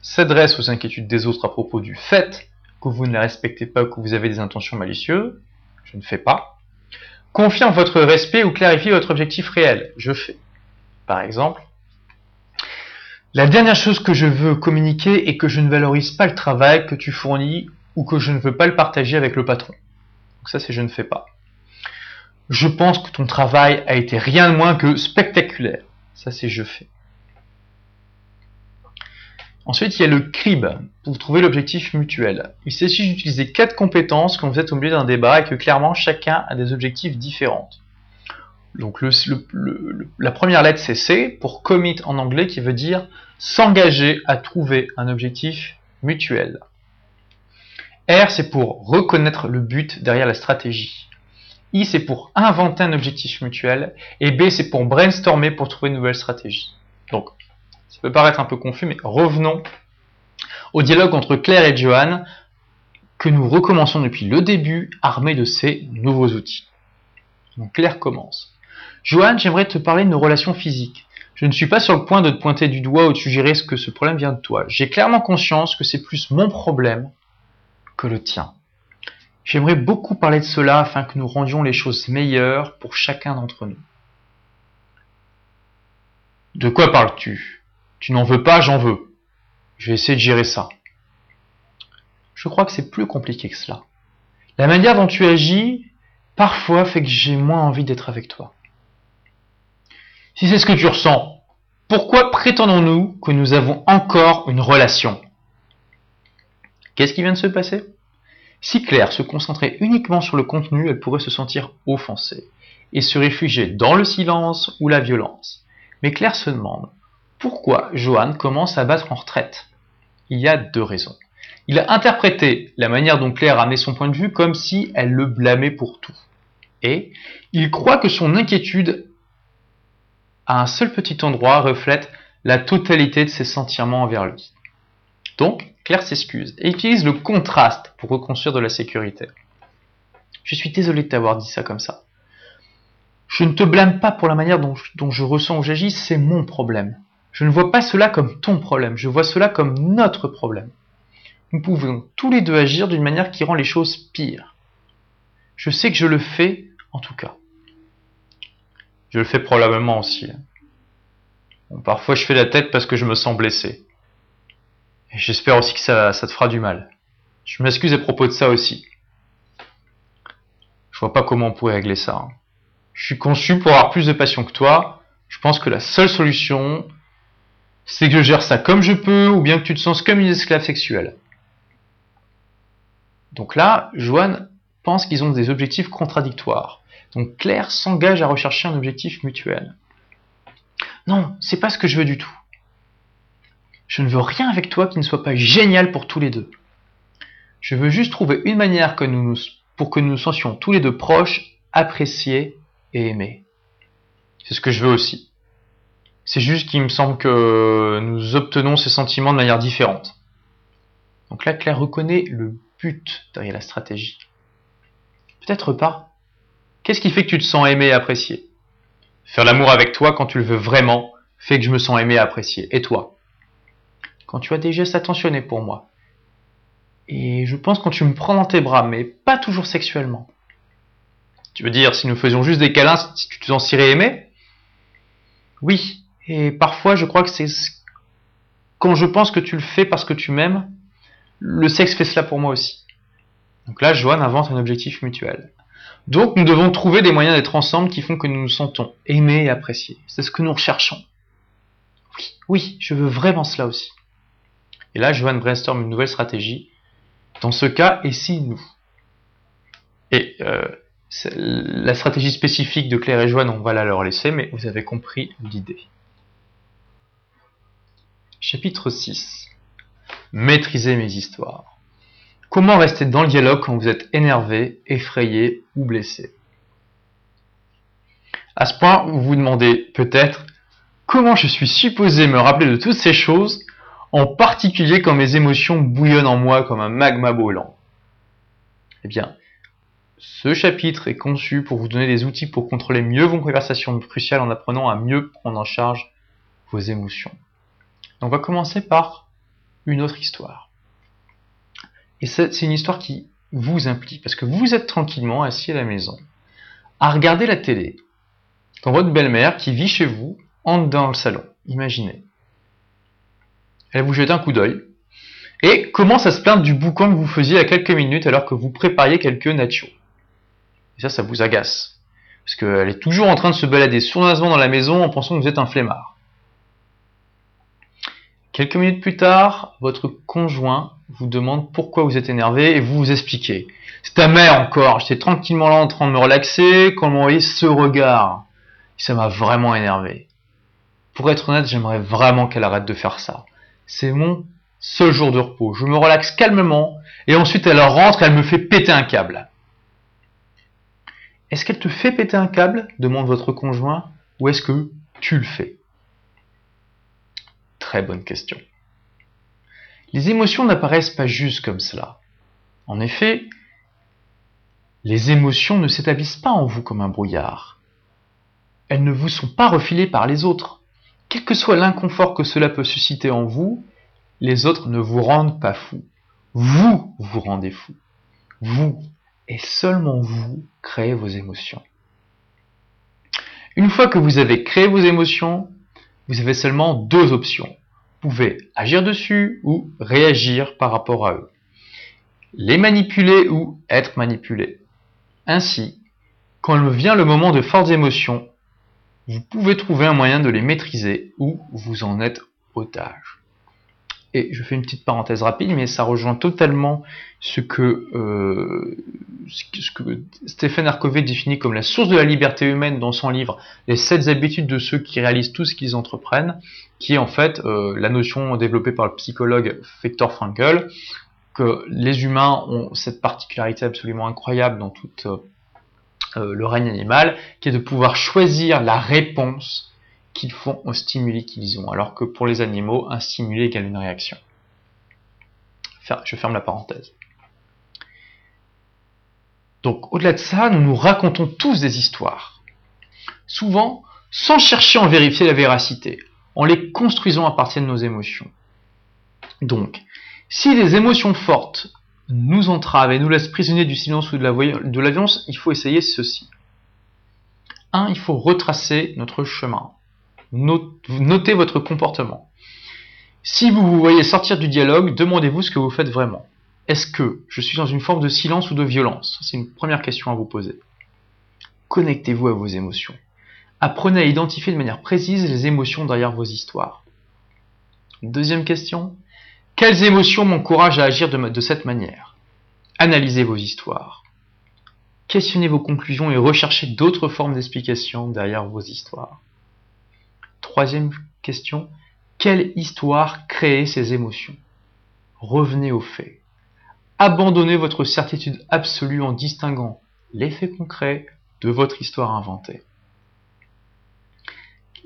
s'adresse aux inquiétudes des autres à propos du fait que vous ne les respectez pas ou que vous avez des intentions malicieuses, je ne fais pas, confirme votre respect ou clarifie votre objectif réel, je fais. Par exemple, la dernière chose que je veux communiquer est que je ne valorise pas le travail que tu fournis ou que je ne veux pas le partager avec le patron. Donc ça c'est je ne fais pas. Je pense que ton travail a été rien de moins que spectaculaire. Ça c'est je fais. Ensuite, il y a le CRIB pour trouver l'objectif mutuel. Il s'agit d'utiliser quatre compétences quand vous êtes au milieu d'un débat et que clairement chacun a des objectifs différents. Donc la première lettre c'est C pour commit en anglais qui veut dire s'engager à trouver un objectif mutuel. R c'est pour reconnaître le but derrière la stratégie. I c'est pour inventer un objectif mutuel et B c'est pour brainstormer pour trouver une nouvelle stratégie. Donc ça peut paraître un peu confus, mais revenons au dialogue entre Claire et Johan que nous recommençons depuis le début, armés de ces nouveaux outils. Donc Claire commence. Johan, j'aimerais te parler de nos relations physiques. Je ne suis pas sur le point de te pointer du doigt ou de suggérer ce que ce problème vient de toi. J'ai clairement conscience que c'est plus mon problème que le tien. J'aimerais beaucoup parler de cela afin que nous rendions les choses meilleures pour chacun d'entre nous. De quoi parles-tu? Tu n'en veux pas, j'en veux. Je vais essayer de gérer ça. Je crois que c'est plus compliqué que cela. La manière dont tu agis, parfois, fait que j'ai moins envie d'être avec toi. Si c'est ce que tu ressens, pourquoi prétendons-nous que nous avons encore une relation? Qu'est-ce qui vient de se passer? Si Claire se concentrait uniquement sur le contenu, elle pourrait se sentir offensée. et se réfugier dans le silence ou la violence. Mais Claire se demande pourquoi Johan commence à battre en retraite. Il y a deux raisons. Il a interprété la manière dont Claire a amené son point de vue comme si elle le blâmait pour tout. Et il croit que son inquiétude à un seul petit endroit reflète la totalité de ses sentiments envers lui. Donc, Claire s'excuse et utilise le contraste pour reconstruire de la sécurité. Je suis désolé de t'avoir dit ça comme ça. Je ne te blâme pas pour la manière dont, je ressens ou j'agis, c'est mon problème. Je ne vois pas cela comme ton problème, je vois cela comme notre problème. Nous pouvons tous les deux agir d'une manière qui rend les choses pires. Je sais que je le fais, en tout cas. Je le fais probablement aussi. parfois je fais la tête parce que je me sens blessé. Et j'espère aussi que ça, ça te fera du mal. Je m'excuse à propos de ça aussi. Je vois pas comment on pourrait régler ça. Hein. Je suis conçu pour avoir plus de passion que toi. Je pense que la seule solution, c'est que je gère ça comme je peux, ou bien que tu te sens comme une esclave sexuelle. Donc là, Joanne pense qu'ils ont des objectifs contradictoires. Donc Claire s'engage à rechercher un objectif mutuel. Non, c'est pas ce que je veux du tout. Je ne veux rien avec toi qui ne soit pas génial pour tous les deux. Je veux juste trouver une manière pour que nous nous sentions tous les deux proches, appréciés et aimés. C'est ce que je veux aussi. C'est juste qu'il me semble que nous obtenons ces sentiments de manière différente. Donc là, Claire reconnaît le but derrière la stratégie. Peut-être pas. Qu'est-ce qui fait que tu te sens aimé et apprécié? Faire l'amour avec toi quand tu le veux vraiment fait que je me sens aimé et apprécié. Et toi? Quand tu as des gestes attentionnés pour moi. Et je pense quand tu me prends dans tes bras, mais pas toujours sexuellement. Tu veux dire, si nous faisions juste des câlins, tu te sentirais aimé Oui. Et parfois, je crois que c'est quand je pense que tu le fais parce que tu m'aimes, le sexe fait cela pour moi aussi. Donc là, Joanne invente un objectif mutuel. Donc nous devons trouver des moyens d'être ensemble qui font que nous nous sentons aimés et appréciés. C'est ce que nous recherchons. Oui, oui, je veux vraiment cela aussi. Et là, Joanne brainstorm une nouvelle stratégie. Dans ce cas, et si nous? Et euh, la stratégie spécifique de Claire et Joanne, on va la leur laisser, mais vous avez compris l'idée. Chapitre 6 Maîtriser mes histoires. Comment rester dans le dialogue quand vous êtes énervé, effrayé ou blessé? À ce point, vous vous demandez peut-être comment je suis supposé me rappeler de toutes ces choses, en particulier quand mes émotions bouillonnent en moi comme un magma brûlant. Eh bien, ce chapitre est conçu pour vous donner des outils pour contrôler mieux vos conversations cruciales en apprenant à mieux prendre en charge vos émotions. On va commencer par une autre histoire. Et c'est une histoire qui vous implique, parce que vous êtes tranquillement assis à la maison, à regarder la télé, quand votre belle-mère, qui vit chez vous, entre dans le salon. Imaginez. Elle vous jette un coup d'œil, et commence à se plaindre du boucan que vous faisiez à quelques minutes alors que vous prépariez quelques nachos? Et ça, ça vous agace. Parce qu'elle est toujours en train de se balader sournoisement dans la maison en pensant que vous êtes un flemmard. Quelques minutes plus tard, votre conjoint vous demande pourquoi vous êtes énervé et vous vous expliquez. C'est ta mère encore, j'étais tranquillement là en train de me relaxer quand m'a envoyé ce regard. Ça m'a vraiment énervé. Pour être honnête, j'aimerais vraiment qu'elle arrête de faire ça. C'est mon seul jour de repos. Je me relaxe calmement et ensuite elle rentre et elle me fait péter un câble. Est-ce qu'elle te fait péter un câble? demande votre conjoint ou est-ce que tu le fais? Très bonne question. Les émotions n'apparaissent pas juste comme cela. En effet, les émotions ne s'établissent pas en vous comme un brouillard. Elles ne vous sont pas refilées par les autres. Quel que soit l'inconfort que cela peut susciter en vous, les autres ne vous rendent pas fou. Vous vous rendez fou. Vous, et seulement vous, créez vos émotions. Une fois que vous avez créé vos émotions, vous avez seulement deux options. Vous pouvez agir dessus ou réagir par rapport à eux. Les manipuler ou être manipulé. Ainsi, quand vient le moment de fortes émotions, vous pouvez trouver un moyen de les maîtriser ou vous en êtes otage. Et je fais une petite parenthèse rapide, mais ça rejoint totalement ce que, euh, ce que Stephen Arcovey définit comme la source de la liberté humaine dans son livre Les 7 habitudes de ceux qui réalisent tout ce qu'ils entreprennent, qui est en fait euh, la notion développée par le psychologue Viktor Frankl, que les humains ont cette particularité absolument incroyable dans tout euh, le règne animal, qui est de pouvoir choisir la réponse qu'ils font au stimuli qu'ils ont, alors que pour les animaux, un stimuli égale une réaction. Je ferme la parenthèse. Donc au-delà de ça, nous nous racontons tous des histoires. Souvent, sans chercher à en vérifier la véracité, en les construisant à partir de nos émotions. Donc, si les émotions fortes nous entravent et nous laissent prisonniers du silence ou de la violence, il faut essayer ceci. 1. Il faut retracer notre chemin notez votre comportement. Si vous vous voyez sortir du dialogue, demandez-vous ce que vous faites vraiment. Est-ce que je suis dans une forme de silence ou de violence? C'est une première question à vous poser. Connectez-vous à vos émotions. Apprenez à identifier de manière précise les émotions derrière vos histoires. Deuxième question. Quelles émotions m'encouragent à agir de, de cette manière? Analysez vos histoires. Questionnez vos conclusions et recherchez d'autres formes d'explication derrière vos histoires. Troisième question, quelle histoire crée ces émotions? Revenez aux faits. Abandonnez votre certitude absolue en distinguant les faits concrets de votre histoire inventée.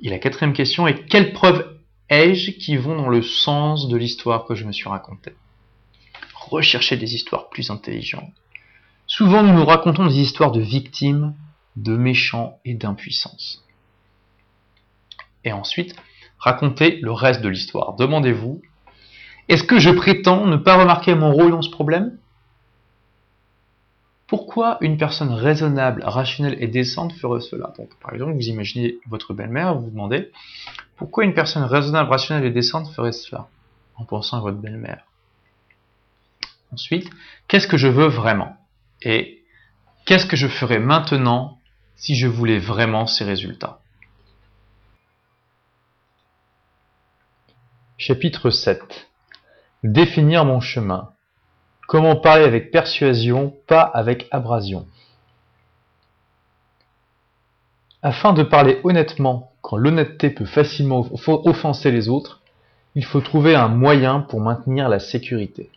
Et la quatrième question est quelles preuves ai-je qui vont dans le sens de l'histoire que je me suis racontée? Recherchez des histoires plus intelligentes. Souvent, nous nous racontons des histoires de victimes, de méchants et d'impuissance et ensuite racontez le reste de l'histoire. Demandez-vous, est-ce que je prétends ne pas remarquer mon rôle dans ce problème? Pourquoi une personne raisonnable, rationnelle et décente ferait cela? Donc, Par exemple, vous imaginez votre belle-mère, vous vous demandez, pourquoi une personne raisonnable, rationnelle et décente ferait cela? En pensant à votre belle-mère. Ensuite, qu'est-ce que je veux vraiment? Et qu'est-ce que je ferais maintenant si je voulais vraiment ces résultats? Chapitre 7 Définir mon chemin. Comment parler avec persuasion, pas avec abrasion. Afin de parler honnêtement quand l'honnêteté peut facilement offenser les autres, il faut trouver un moyen pour maintenir la sécurité.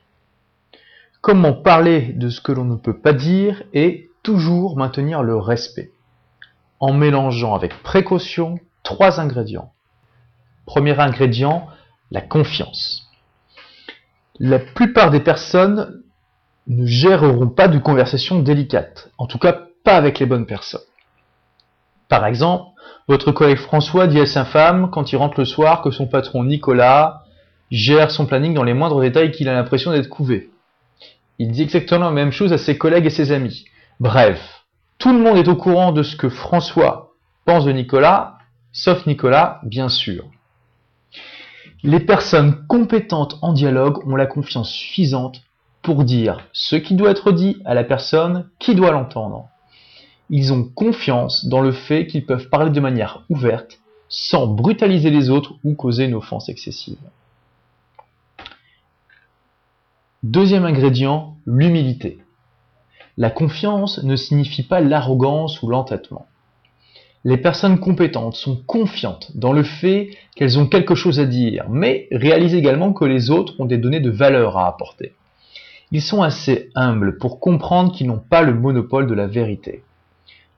Comment parler de ce que l'on ne peut pas dire et toujours maintenir le respect? En mélangeant avec précaution trois ingrédients. Premier ingrédient, la confiance. La plupart des personnes ne géreront pas de conversation délicate, en tout cas pas avec les bonnes personnes. Par exemple, votre collègue François dit à sa femme, quand il rentre le soir, que son patron Nicolas gère son planning dans les moindres détails qu'il a l'impression d'être couvé. Il dit exactement la même chose à ses collègues et ses amis. Bref, tout le monde est au courant de ce que François pense de Nicolas, sauf Nicolas, bien sûr. Les personnes compétentes en dialogue ont la confiance suffisante pour dire ce qui doit être dit à la personne qui doit l'entendre. Ils ont confiance dans le fait qu'ils peuvent parler de manière ouverte, sans brutaliser les autres ou causer une offense excessive. Deuxième ingrédient, l'humilité. La confiance ne signifie pas l'arrogance ou l'entêtement. Les personnes compétentes sont confiantes dans le fait qu'elles ont quelque chose à dire, mais réalisent également que les autres ont des données de valeur à apporter. Ils sont assez humbles pour comprendre qu'ils n'ont pas le monopole de la vérité.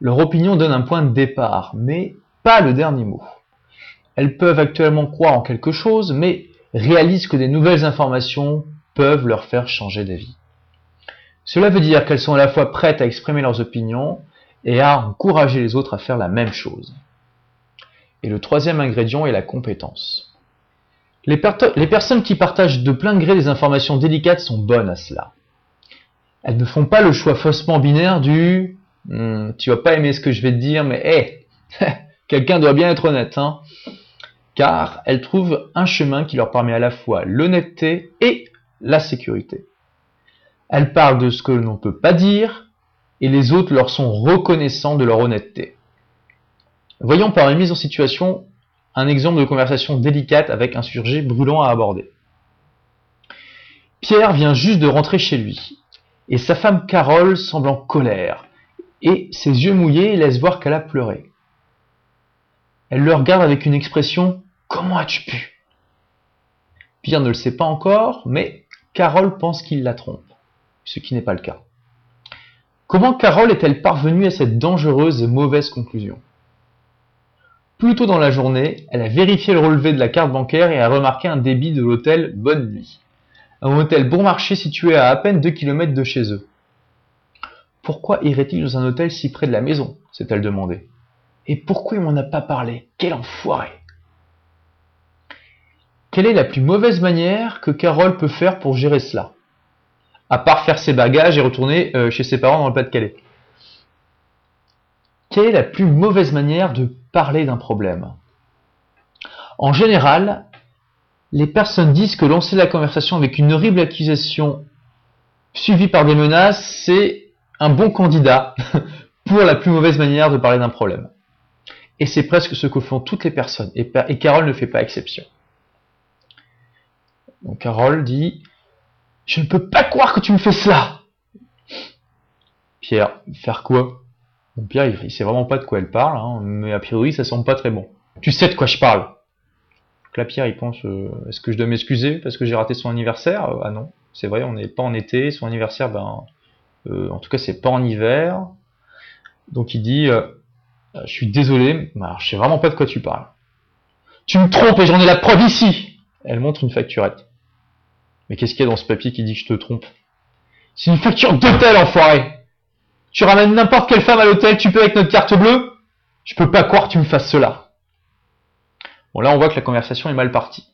Leur opinion donne un point de départ, mais pas le dernier mot. Elles peuvent actuellement croire en quelque chose, mais réalisent que des nouvelles informations peuvent leur faire changer d'avis. Cela veut dire qu'elles sont à la fois prêtes à exprimer leurs opinions et à encourager les autres à faire la même chose. Et le troisième ingrédient est la compétence. Les, personnes qui partagent de plein gré des informations délicates sont bonnes à cela. Elles ne font pas le choix faussement binaire du hmm, tu vas pas aimer ce que je vais te dire, mais hé, quelqu'un doit bien être honnête, hein car elles trouvent un chemin qui leur permet à la fois l'honnêteté et la sécurité. Elles parlent de ce que l'on ne peut pas dire, et les autres leur sont reconnaissants de leur honnêteté. Voyons par une mise en situation un exemple de conversation délicate avec un sujet brûlant à aborder. Pierre vient juste de rentrer chez lui, et sa femme Carole semble en colère, et ses yeux mouillés laissent voir qu'elle a pleuré. Elle le regarde avec une expression Comment as-tu pu? Pierre ne le sait pas encore, mais Carole pense qu'il la trompe, ce qui n'est pas le cas. Comment Carole est-elle parvenue à cette dangereuse et mauvaise conclusion? Plus tôt dans la journée, elle a vérifié le relevé de la carte bancaire et a remarqué un débit de l'hôtel Bonne Nuit, un hôtel bon marché situé à à peine 2 km de chez eux. Pourquoi irait-il dans un hôtel si près de la maison s'est-elle demandé. Et pourquoi il m'en a pas parlé Quel enfoiré quelle est la plus mauvaise manière que Carole peut faire pour gérer cela À part faire ses bagages et retourner euh, chez ses parents dans le Pas-de-Calais. Quelle est la plus mauvaise manière de parler d'un problème En général, les personnes disent que lancer la conversation avec une horrible accusation suivie par des menaces, c'est un bon candidat pour la plus mauvaise manière de parler d'un problème. Et c'est presque ce que font toutes les personnes, et Carole ne fait pas exception. Donc Carole dit Je ne peux pas croire que tu me fais cela Pierre, faire quoi? Bon, Pierre, il, sait vraiment pas de quoi elle parle, hein, mais a priori, ça semble pas très bon. Tu sais de quoi je parle Donc là, Pierre, il pense euh, Est-ce que je dois m'excuser parce que j'ai raté son anniversaire? Ah non, c'est vrai, on n'est pas en été, son anniversaire, ben, euh, en tout cas, c'est pas en hiver. Donc il dit euh, Je suis désolé, mais je sais vraiment pas de quoi tu parles. Tu me trompes et j'en ai la preuve ici Elle montre une facturette. Mais qu'est-ce qu'il y a dans ce papier qui dit que je te trompe? C'est une facture d'hôtel, enfoiré Tu ramènes n'importe quelle femme à l'hôtel, tu peux avec notre carte bleue Je peux pas croire que tu me fasses cela. Bon, là, on voit que la conversation est mal partie.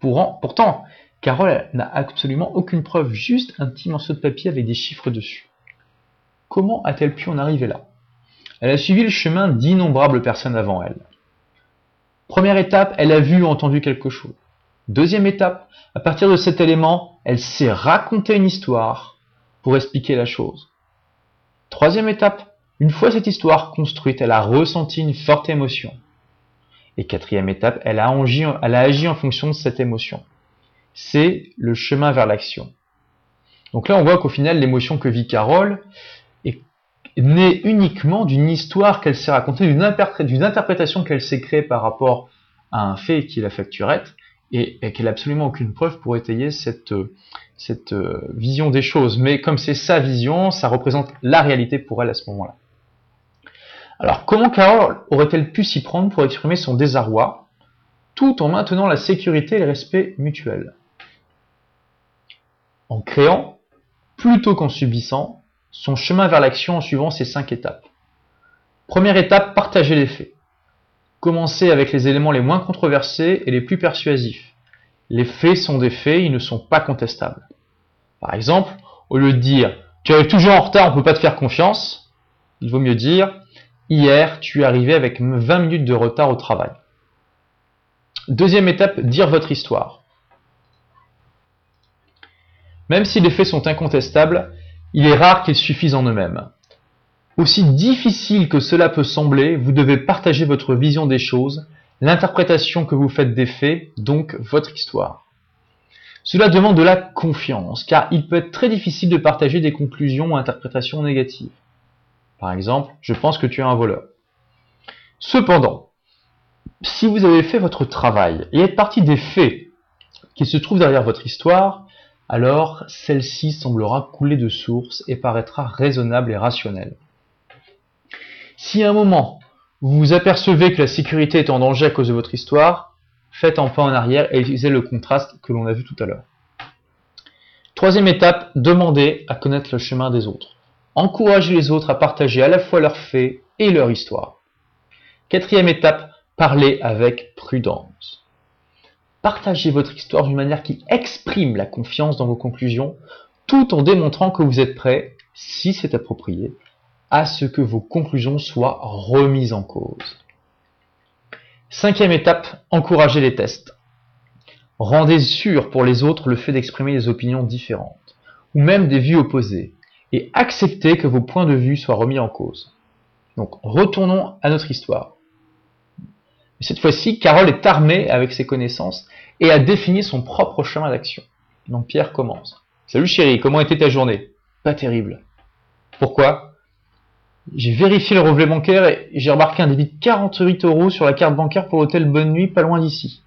pourtant, Carole n'a absolument aucune preuve, juste un petit morceau de papier avec des chiffres dessus. Comment a-t-elle pu en arriver là? Elle a suivi le chemin d'innombrables personnes avant elle. Première étape, elle a vu ou entendu quelque chose. Deuxième étape, à partir de cet élément, elle sait raconter une histoire pour expliquer la chose. Troisième étape, une fois cette histoire construite, elle a ressenti une forte émotion. Et quatrième étape, elle a agi, en fonction de cette émotion. C'est le chemin vers l'action. Donc là, on voit qu'au final, l'émotion que vit Carole est née uniquement d'une histoire qu'elle s'est racontée, d'une interprétation qu'elle s'est créée par rapport à un fait qui est la facturette, et, qu'elle n'a absolument aucune preuve pour étayer cette, euh, cette euh, vision des choses. Mais comme c'est sa vision, ça représente la réalité pour elle à ce moment-là. Alors comment Carole aurait-elle pu s'y prendre pour exprimer son désarroi tout en maintenant la sécurité et le respect mutuel? En créant, plutôt qu'en subissant, son chemin vers l'action en suivant ces cinq étapes. Première étape, partager les faits. Commencez avec les éléments les moins controversés et les plus persuasifs. Les faits sont des faits, ils ne sont pas contestables. Par exemple, au lieu de dire tu arrives toujours en retard, on ne peut pas te faire confiance, il vaut mieux dire hier tu es arrivé avec 20 minutes de retard au travail. Deuxième étape, dire votre histoire. Même si les faits sont incontestables, il est rare qu'ils suffisent en eux-mêmes. Aussi difficile que cela peut sembler, vous devez partager votre vision des choses, l'interprétation que vous faites des faits, donc votre histoire. Cela demande de la confiance, car il peut être très difficile de partager des conclusions ou interprétations négatives. Par exemple, je pense que tu es un voleur. Cependant, si vous avez fait votre travail et êtes parti des faits qui se trouvent derrière votre histoire, alors celle-ci semblera couler de source et paraîtra raisonnable et rationnelle. Si à un moment, vous vous apercevez que la sécurité est en danger à cause de votre histoire, faites un pas en arrière et utilisez le contraste que l'on a vu tout à l'heure. Troisième étape, demandez à connaître le chemin des autres. Encouragez les autres à partager à la fois leurs faits et leur histoire. Quatrième étape, parlez avec prudence. Partagez votre histoire d'une manière qui exprime la confiance dans vos conclusions, tout en démontrant que vous êtes prêt, si c'est approprié, à ce que vos conclusions soient remises en cause. Cinquième étape, encouragez les tests. Rendez sûr pour les autres le fait d'exprimer des opinions différentes, ou même des vues opposées, et acceptez que vos points de vue soient remis en cause. Donc retournons à notre histoire. Cette fois-ci, Carole est armée avec ses connaissances et a défini son propre chemin d'action. Donc Pierre commence. Salut chérie, comment était ta journée Pas terrible. Pourquoi? J'ai vérifié le relevé bancaire et j'ai remarqué un débit de 48 euros sur la carte bancaire pour l'hôtel Bonne Nuit, pas loin d'ici.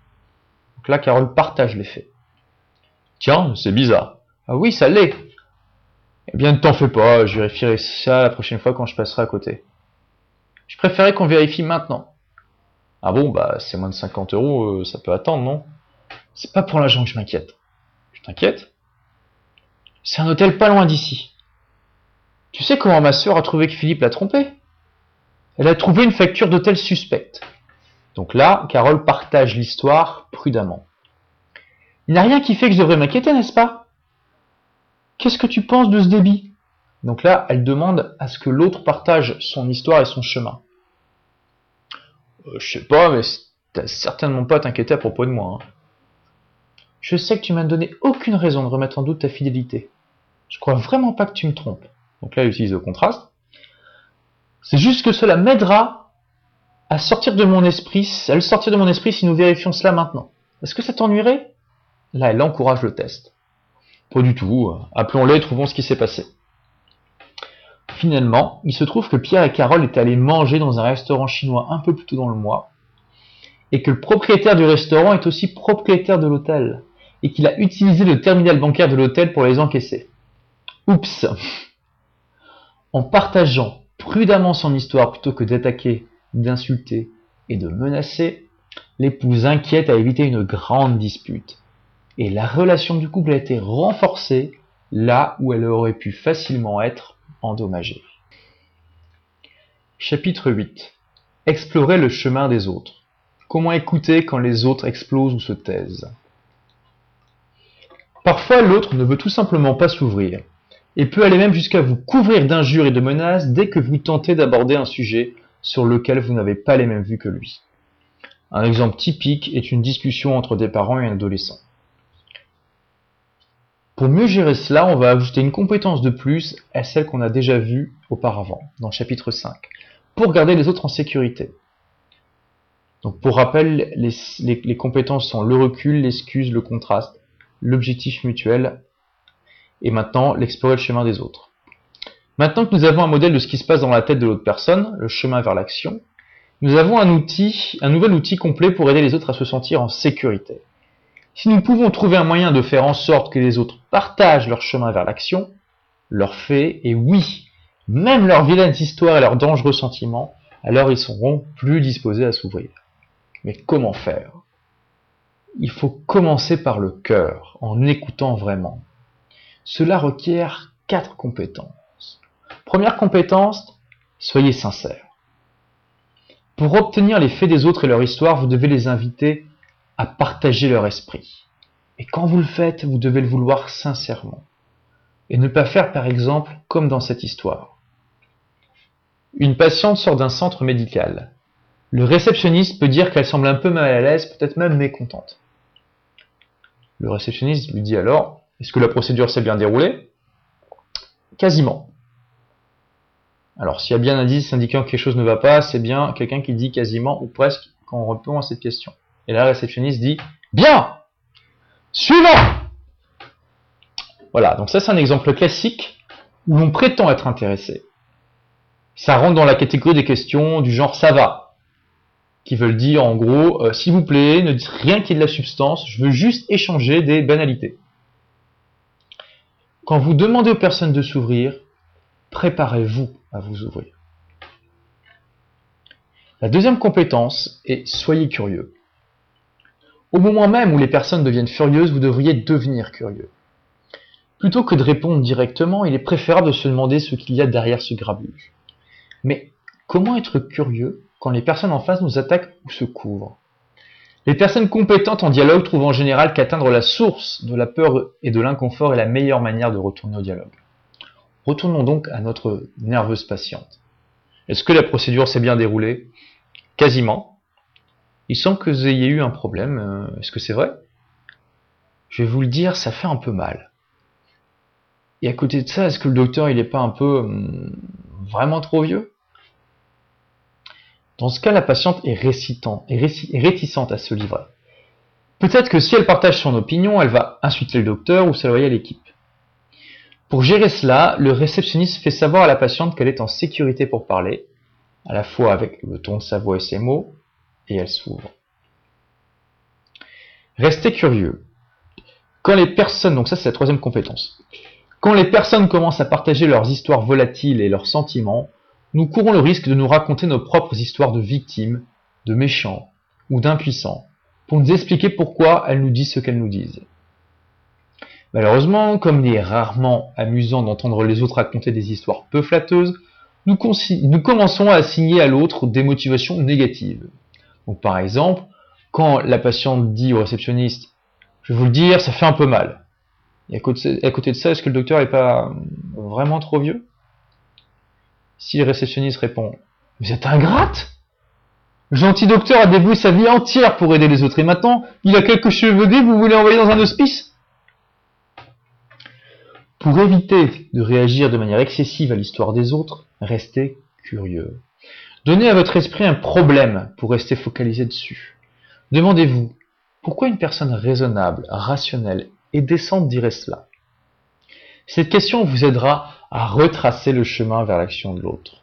Donc là, Carole partage les faits. Tiens, c'est bizarre. Ah oui, ça l'est. Eh bien, ne t'en fais pas, je vérifierai ça la prochaine fois quand je passerai à côté. Je préférais qu'on vérifie maintenant. Ah bon, bah c'est moins de 50 euros, euh, ça peut attendre, non? C'est pas pour l'argent que je m'inquiète. Je t'inquiète C'est un hôtel pas loin d'ici. Tu sais comment ma sœur a trouvé que Philippe l'a trompé? Elle a trouvé une facture d'hôtel suspecte. Donc là, Carole partage l'histoire prudemment. Il n'y a rien qui fait que je devrais m'inquiéter, n'est-ce pas? Qu'est-ce que tu penses de ce débit? Donc là, elle demande à ce que l'autre partage son histoire et son chemin. Euh, je sais pas, mais t'as certainement pas t'inquiéter à propos de moi. Hein. Je sais que tu m'as donné aucune raison de remettre en doute ta fidélité. Je crois vraiment pas que tu me trompes. Donc là, elle utilise le contraste. C'est juste que cela m'aidera à sortir de mon esprit, à le sortir de mon esprit si nous vérifions cela maintenant. Est-ce que ça t'ennuierait? Là, elle encourage le test. Pas du tout. Appelons-les et trouvons ce qui s'est passé. Finalement, il se trouve que Pierre et Carole étaient allés manger dans un restaurant chinois un peu plus tôt dans le mois, et que le propriétaire du restaurant est aussi propriétaire de l'hôtel, et qu'il a utilisé le terminal bancaire de l'hôtel pour les encaisser. Oups En partageant prudemment son histoire plutôt que d'attaquer, d'insulter et de menacer, l'épouse inquiète a évité une grande dispute et la relation du couple a été renforcée là où elle aurait pu facilement être endommagée. Chapitre 8 Explorer le chemin des autres. Comment écouter quand les autres explosent ou se taisent? Parfois l'autre ne veut tout simplement pas s'ouvrir, et peut aller même jusqu'à vous couvrir d'injures et de menaces dès que vous tentez d'aborder un sujet sur lequel vous n'avez pas les mêmes vues que lui. Un exemple typique est une discussion entre des parents et un adolescent. Pour mieux gérer cela, on va ajouter une compétence de plus à celle qu'on a déjà vue auparavant, dans le chapitre 5, pour garder les autres en sécurité. Donc pour rappel, les, compétences sont le recul, l'excuse, le contraste, l'objectif mutuel, et maintenant l'explorer le chemin des autres. Maintenant que nous avons un modèle de ce qui se passe dans la tête de l'autre personne, le chemin vers l'action, nous avons un outil, un nouvel outil complet pour aider les autres à se sentir en sécurité. Si nous pouvons trouver un moyen de faire en sorte que les autres partagent leur chemin vers l'action, leurs faits, et oui, même leurs vilaines histoires et leurs dangereux sentiments, alors ils seront plus disposés à s'ouvrir. Mais comment faire? Il faut commencer par le cœur, en écoutant vraiment. Cela requiert quatre compétences. Première compétence, soyez sincère. Pour obtenir les faits des autres et leur histoire, vous devez les inviter à partager leur esprit. Et quand vous le faites, vous devez le vouloir sincèrement. Et ne pas faire par exemple comme dans cette histoire. Une patiente sort d'un centre médical. Le réceptionniste peut dire qu'elle semble un peu mal à l'aise, peut-être même mécontente. Le réceptionniste lui dit alors, est-ce que la procédure s'est bien déroulée Quasiment. Alors s'il y a bien un indice indiquant que quelque chose ne va pas, c'est bien quelqu'un qui dit quasiment ou presque quand on répond à cette question. Et la réceptionniste dit Bien Suivant Voilà, donc ça c'est un exemple classique où l'on prétend être intéressé. Ça rentre dans la catégorie des questions du genre ça va, qui veulent dire en gros, euh, s'il vous plaît, ne dites rien qui ait de la substance, je veux juste échanger des banalités. Quand vous demandez aux personnes de s'ouvrir, préparez-vous à vous ouvrir. La deuxième compétence est soyez curieux. Au moment même où les personnes deviennent furieuses, vous devriez devenir curieux. Plutôt que de répondre directement, il est préférable de se demander ce qu'il y a derrière ce grabuge. Mais comment être curieux quand les personnes en face nous attaquent ou se couvrent? Les personnes compétentes en dialogue trouvent en général qu'atteindre la source de la peur et de l'inconfort est la meilleure manière de retourner au dialogue. Retournons donc à notre nerveuse patiente. Est-ce que la procédure s'est bien déroulée? Quasiment. Il semble que vous ayez eu un problème. Euh, est-ce que c'est vrai? Je vais vous le dire, ça fait un peu mal. Et à côté de ça, est-ce que le docteur, il n'est pas un peu hum, vraiment trop vieux? Dans ce cas, la patiente est, récitant, réticente à se livrer. Peut-être que si elle partage son opinion, elle va insulter le docteur ou s'alloyer à l'équipe. Pour gérer cela, le réceptionniste fait savoir à la patiente qu'elle est en sécurité pour parler, à la fois avec le ton de sa voix et ses mots, et elle s'ouvre. Restez curieux. Quand les personnes, donc ça c'est la troisième compétence, quand les personnes commencent à partager leurs histoires volatiles et leurs sentiments, nous courons le risque de nous raconter nos propres histoires de victimes, de méchants ou d'impuissants, pour nous expliquer pourquoi elles nous disent ce qu'elles nous disent. Malheureusement, comme il est rarement amusant d'entendre les autres raconter des histoires peu flatteuses, nous, commençons à assigner à l'autre des motivations négatives. Donc par exemple, quand la patiente dit au réceptionniste Je vais vous le dire, ça fait un peu mal. Et à côté, de ça, est-ce que le docteur n'est pas vraiment trop vieux? Si le réceptionniste répond Vous êtes ingrate Le gentil docteur a dévoué sa vie entière pour aider les autres, et maintenant, il a quelques cheveux gris, vous voulez envoyer dans un hospice? Pour éviter de réagir de manière excessive à l'histoire des autres, restez curieux. Donnez à votre esprit un problème pour rester focalisé dessus. Demandez-vous, pourquoi une personne raisonnable, rationnelle et décente dirait cela? Cette question vous aidera à retracer le chemin vers l'action de l'autre.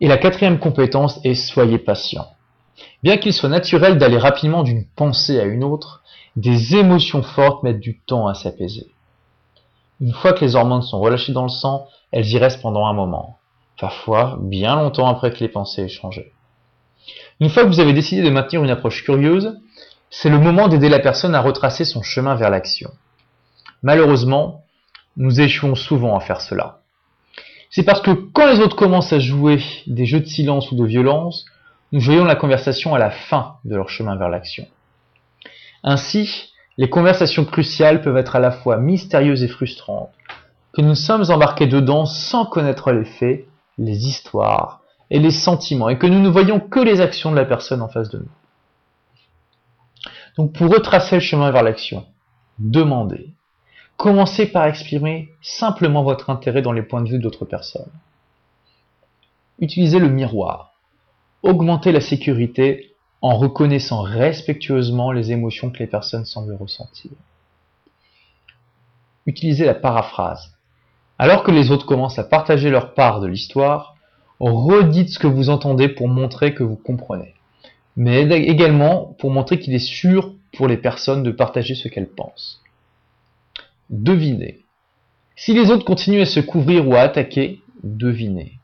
Et la quatrième compétence est soyez patient. Bien qu'il soit naturel d'aller rapidement d'une pensée à une autre, des émotions fortes mettent du temps à s'apaiser. Une fois que les hormones sont relâchées dans le sang, elles y restent pendant un moment, parfois bien longtemps après que les pensées aient changé. Une fois que vous avez décidé de maintenir une approche curieuse, c'est le moment d'aider la personne à retracer son chemin vers l'action. Malheureusement, nous échouons souvent à faire cela. C'est parce que quand les autres commencent à jouer des jeux de silence ou de violence, nous voyons la conversation à la fin de leur chemin vers l'action. Ainsi, les conversations cruciales peuvent être à la fois mystérieuses et frustrantes, que nous sommes embarqués dedans sans connaître les faits, les histoires, et les sentiments, et que nous ne voyons que les actions de la personne en face de nous. Donc pour retracer le chemin vers l'action, demandez. Commencez par exprimer simplement votre intérêt dans les points de vue d'autres personnes. Utilisez le miroir. Augmentez la sécurité en reconnaissant respectueusement les émotions que les personnes semblent ressentir. Utilisez la paraphrase. Alors que les autres commencent à partager leur part de l'histoire, redites ce que vous entendez pour montrer que vous comprenez. Mais également pour montrer qu'il est sûr pour les personnes de partager ce qu'elles pensent. Devinez. Si les autres continuent à se couvrir ou à attaquer, devinez.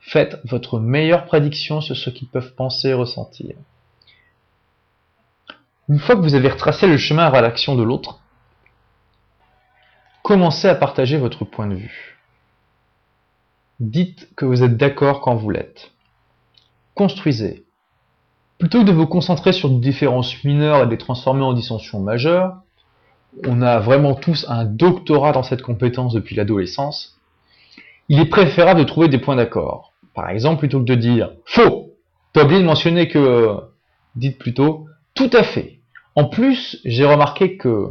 Faites votre meilleure prédiction sur ce qu'ils peuvent penser et ressentir. Une fois que vous avez retracé le chemin vers l'action de l'autre, commencez à partager votre point de vue. Dites que vous êtes d'accord quand vous l'êtes. Construisez. Plutôt que de vous concentrer sur des différences mineures et de les transformer en dissensions majeures, on a vraiment tous un doctorat dans cette compétence depuis l'adolescence, il est préférable de trouver des points d'accord. Par exemple, plutôt que de dire faux, t'as oublié de mentionner que. Dites plutôt tout à fait. En plus, j'ai remarqué que.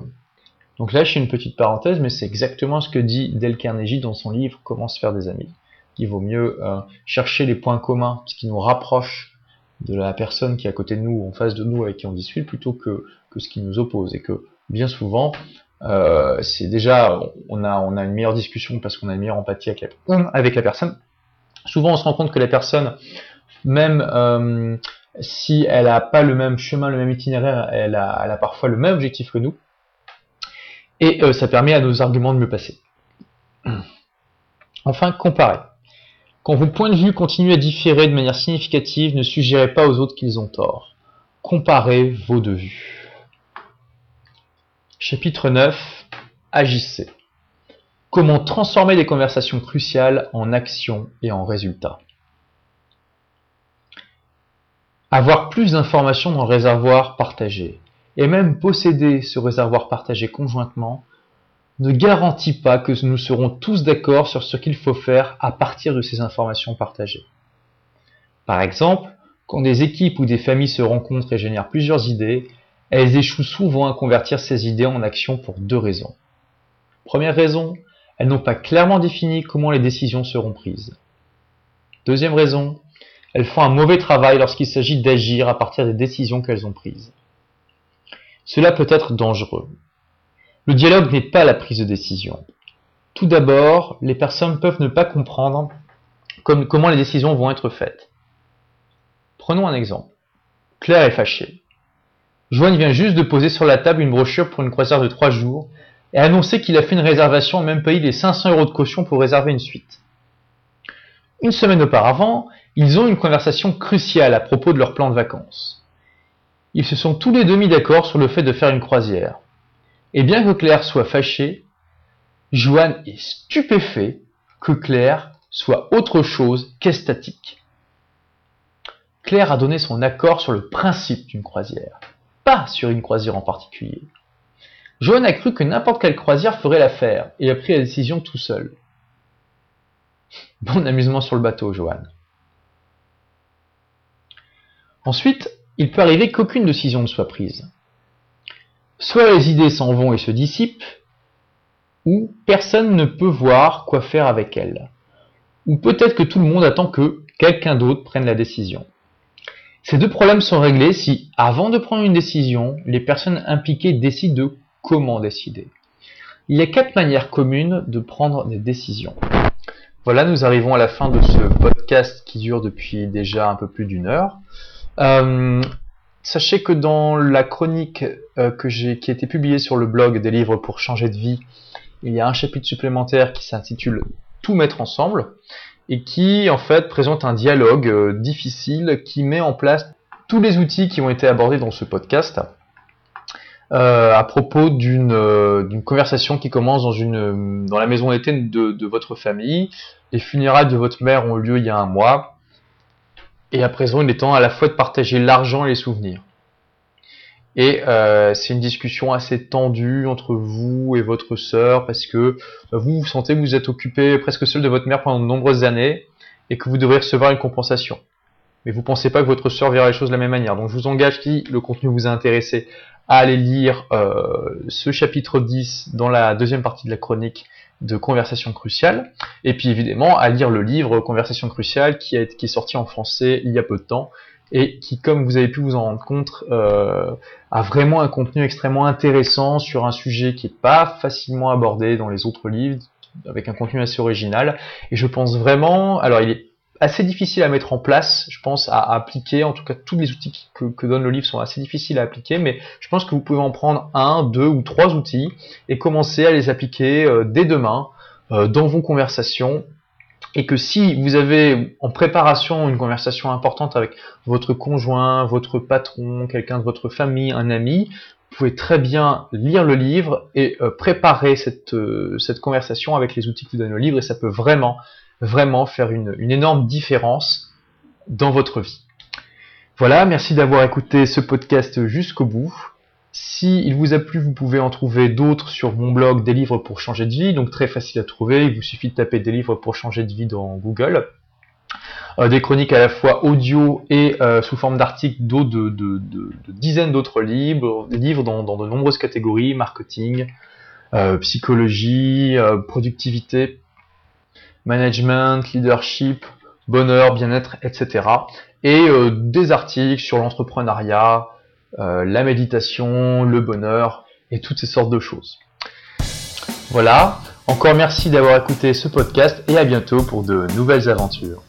Donc là, je fais une petite parenthèse, mais c'est exactement ce que dit Del Carnegie dans son livre Comment se faire des amis il vaut mieux euh, chercher les points communs, ce qui nous rapproche de la personne qui est à côté de nous, en face de nous, avec qui on discute, plutôt que, que ce qui nous oppose. Et que bien souvent, euh, c'est déjà, on a, on a une meilleure discussion parce qu'on a une meilleure empathie avec la, personne. Souvent, on se rend compte que la personne, même euh, si elle n'a pas le même chemin, le même itinéraire, elle a, parfois le même objectif que nous. Et ça permet à nos arguments de mieux passer. Enfin, comparer. Quand vos points de vue continuent à différer de manière significative, ne suggérez pas aux autres qu'ils ont tort. Comparez vos deux vues. Chapitre 9. Agissez. Comment transformer des conversations cruciales en actions et en résultats. Avoir plus d'informations dans le réservoir partagé, et même posséder ce réservoir partagé conjointement, ne garantit pas que nous serons tous d'accord sur ce qu'il faut faire à partir de ces informations partagées. Par exemple, quand des équipes ou des familles se rencontrent et génèrent plusieurs idées, elles échouent souvent à convertir ces idées en action pour deux raisons. Première raison, elles n'ont pas clairement défini comment les décisions seront prises. Deuxième raison, elles font un mauvais travail lorsqu'il s'agit d'agir à partir des décisions qu'elles ont prises. Cela peut être dangereux, le dialogue n'est pas la prise de décision. Tout d'abord, les personnes peuvent ne pas comprendre comment les décisions vont être faites. Prenons un exemple. Claire est fâchée. Joanne vient juste de poser sur la table une brochure pour une croisière de 3 jours et annoncer qu'il a fait une réservation et même payé les 500 euros de caution pour réserver une suite. Une semaine auparavant, ils ont une conversation cruciale à propos de leur plan de vacances. Ils se sont tous les deux mis d'accord sur le fait de faire une croisière. Et bien que Claire soit fâchée, Joanne est stupéfait que Claire soit autre chose qu'estatique. Claire a donné son accord sur le principe d'une croisière, pas sur une croisière en particulier. Joanne a cru que n'importe quelle croisière ferait l'affaire et a pris la décision tout seul. Bon amusement sur le bateau, Joanne. Ensuite, il peut arriver qu'aucune décision ne soit prise. Soit les idées s'en vont et se dissipent, ou personne ne peut voir quoi faire avec elles. Ou peut-être que tout le monde attend que quelqu'un d'autre prenne la décision. Ces deux problèmes sont réglés si, avant de prendre une décision, les personnes impliquées décident de comment décider. Il y a quatre manières communes de prendre des décisions. Voilà, nous arrivons à la fin de ce podcast qui dure depuis déjà un peu plus d'une heure. Euh, sachez que dans la chronique euh, qui a été publiée sur le blog des livres pour changer de vie, il y a un chapitre supplémentaire qui s'intitule Tout mettre ensemble et qui en fait présente un dialogue euh, difficile qui met en place tous les outils qui ont été abordés dans ce podcast euh, à propos euh, d'une conversation qui commence dans, une, dans la maison d'été de, de votre famille. Les funérailles de votre mère ont eu lieu il y a un mois. Et à présent, il est temps à la fois de partager l'argent et les souvenirs. Et euh, c'est une discussion assez tendue entre vous et votre sœur parce que vous vous sentez que vous êtes occupé presque seul de votre mère pendant de nombreuses années et que vous devrez recevoir une compensation. Mais vous pensez pas que votre sœur verra les choses de la même manière. Donc je vous engage, si le contenu vous a intéressé, à aller lire euh, ce chapitre 10 dans la deuxième partie de la chronique de Conversation cruciale, et puis évidemment à lire le livre Conversation cruciale qui est sorti en français il y a peu de temps, et qui, comme vous avez pu vous en rendre compte, euh, a vraiment un contenu extrêmement intéressant sur un sujet qui n'est pas facilement abordé dans les autres livres, avec un contenu assez original. Et je pense vraiment, alors il est assez difficile à mettre en place, je pense, à, appliquer. En tout cas, tous les outils que, donne le livre sont assez difficiles à appliquer, mais je pense que vous pouvez en prendre un, deux ou trois outils et commencer à les appliquer euh, dès demain euh, dans vos conversations. Et que si vous avez en préparation une conversation importante avec votre conjoint, votre patron, quelqu'un de votre famille, un ami, vous pouvez très bien lire le livre et euh, préparer cette, cette conversation avec les outils que vous donne le livre et ça peut vraiment vraiment faire une, énorme différence dans votre vie. Voilà, merci d'avoir écouté ce podcast jusqu'au bout. Si il vous a plu, vous pouvez en trouver d'autres sur mon blog Des livres pour changer de vie, donc très facile à trouver. Il vous suffit de taper Des livres pour changer de vie dans Google. Euh, des chroniques à la fois audio et euh, sous forme d'articles de, de, dizaines d'autres livres, des livres dans, de nombreuses catégories, marketing, euh, psychologie, productivité, management, leadership, bonheur, bien-être, etc. Et euh, des articles sur l'entrepreneuriat, euh, la méditation, le bonheur et toutes ces sortes de choses. Voilà, encore merci d'avoir écouté ce podcast et à bientôt pour de nouvelles aventures.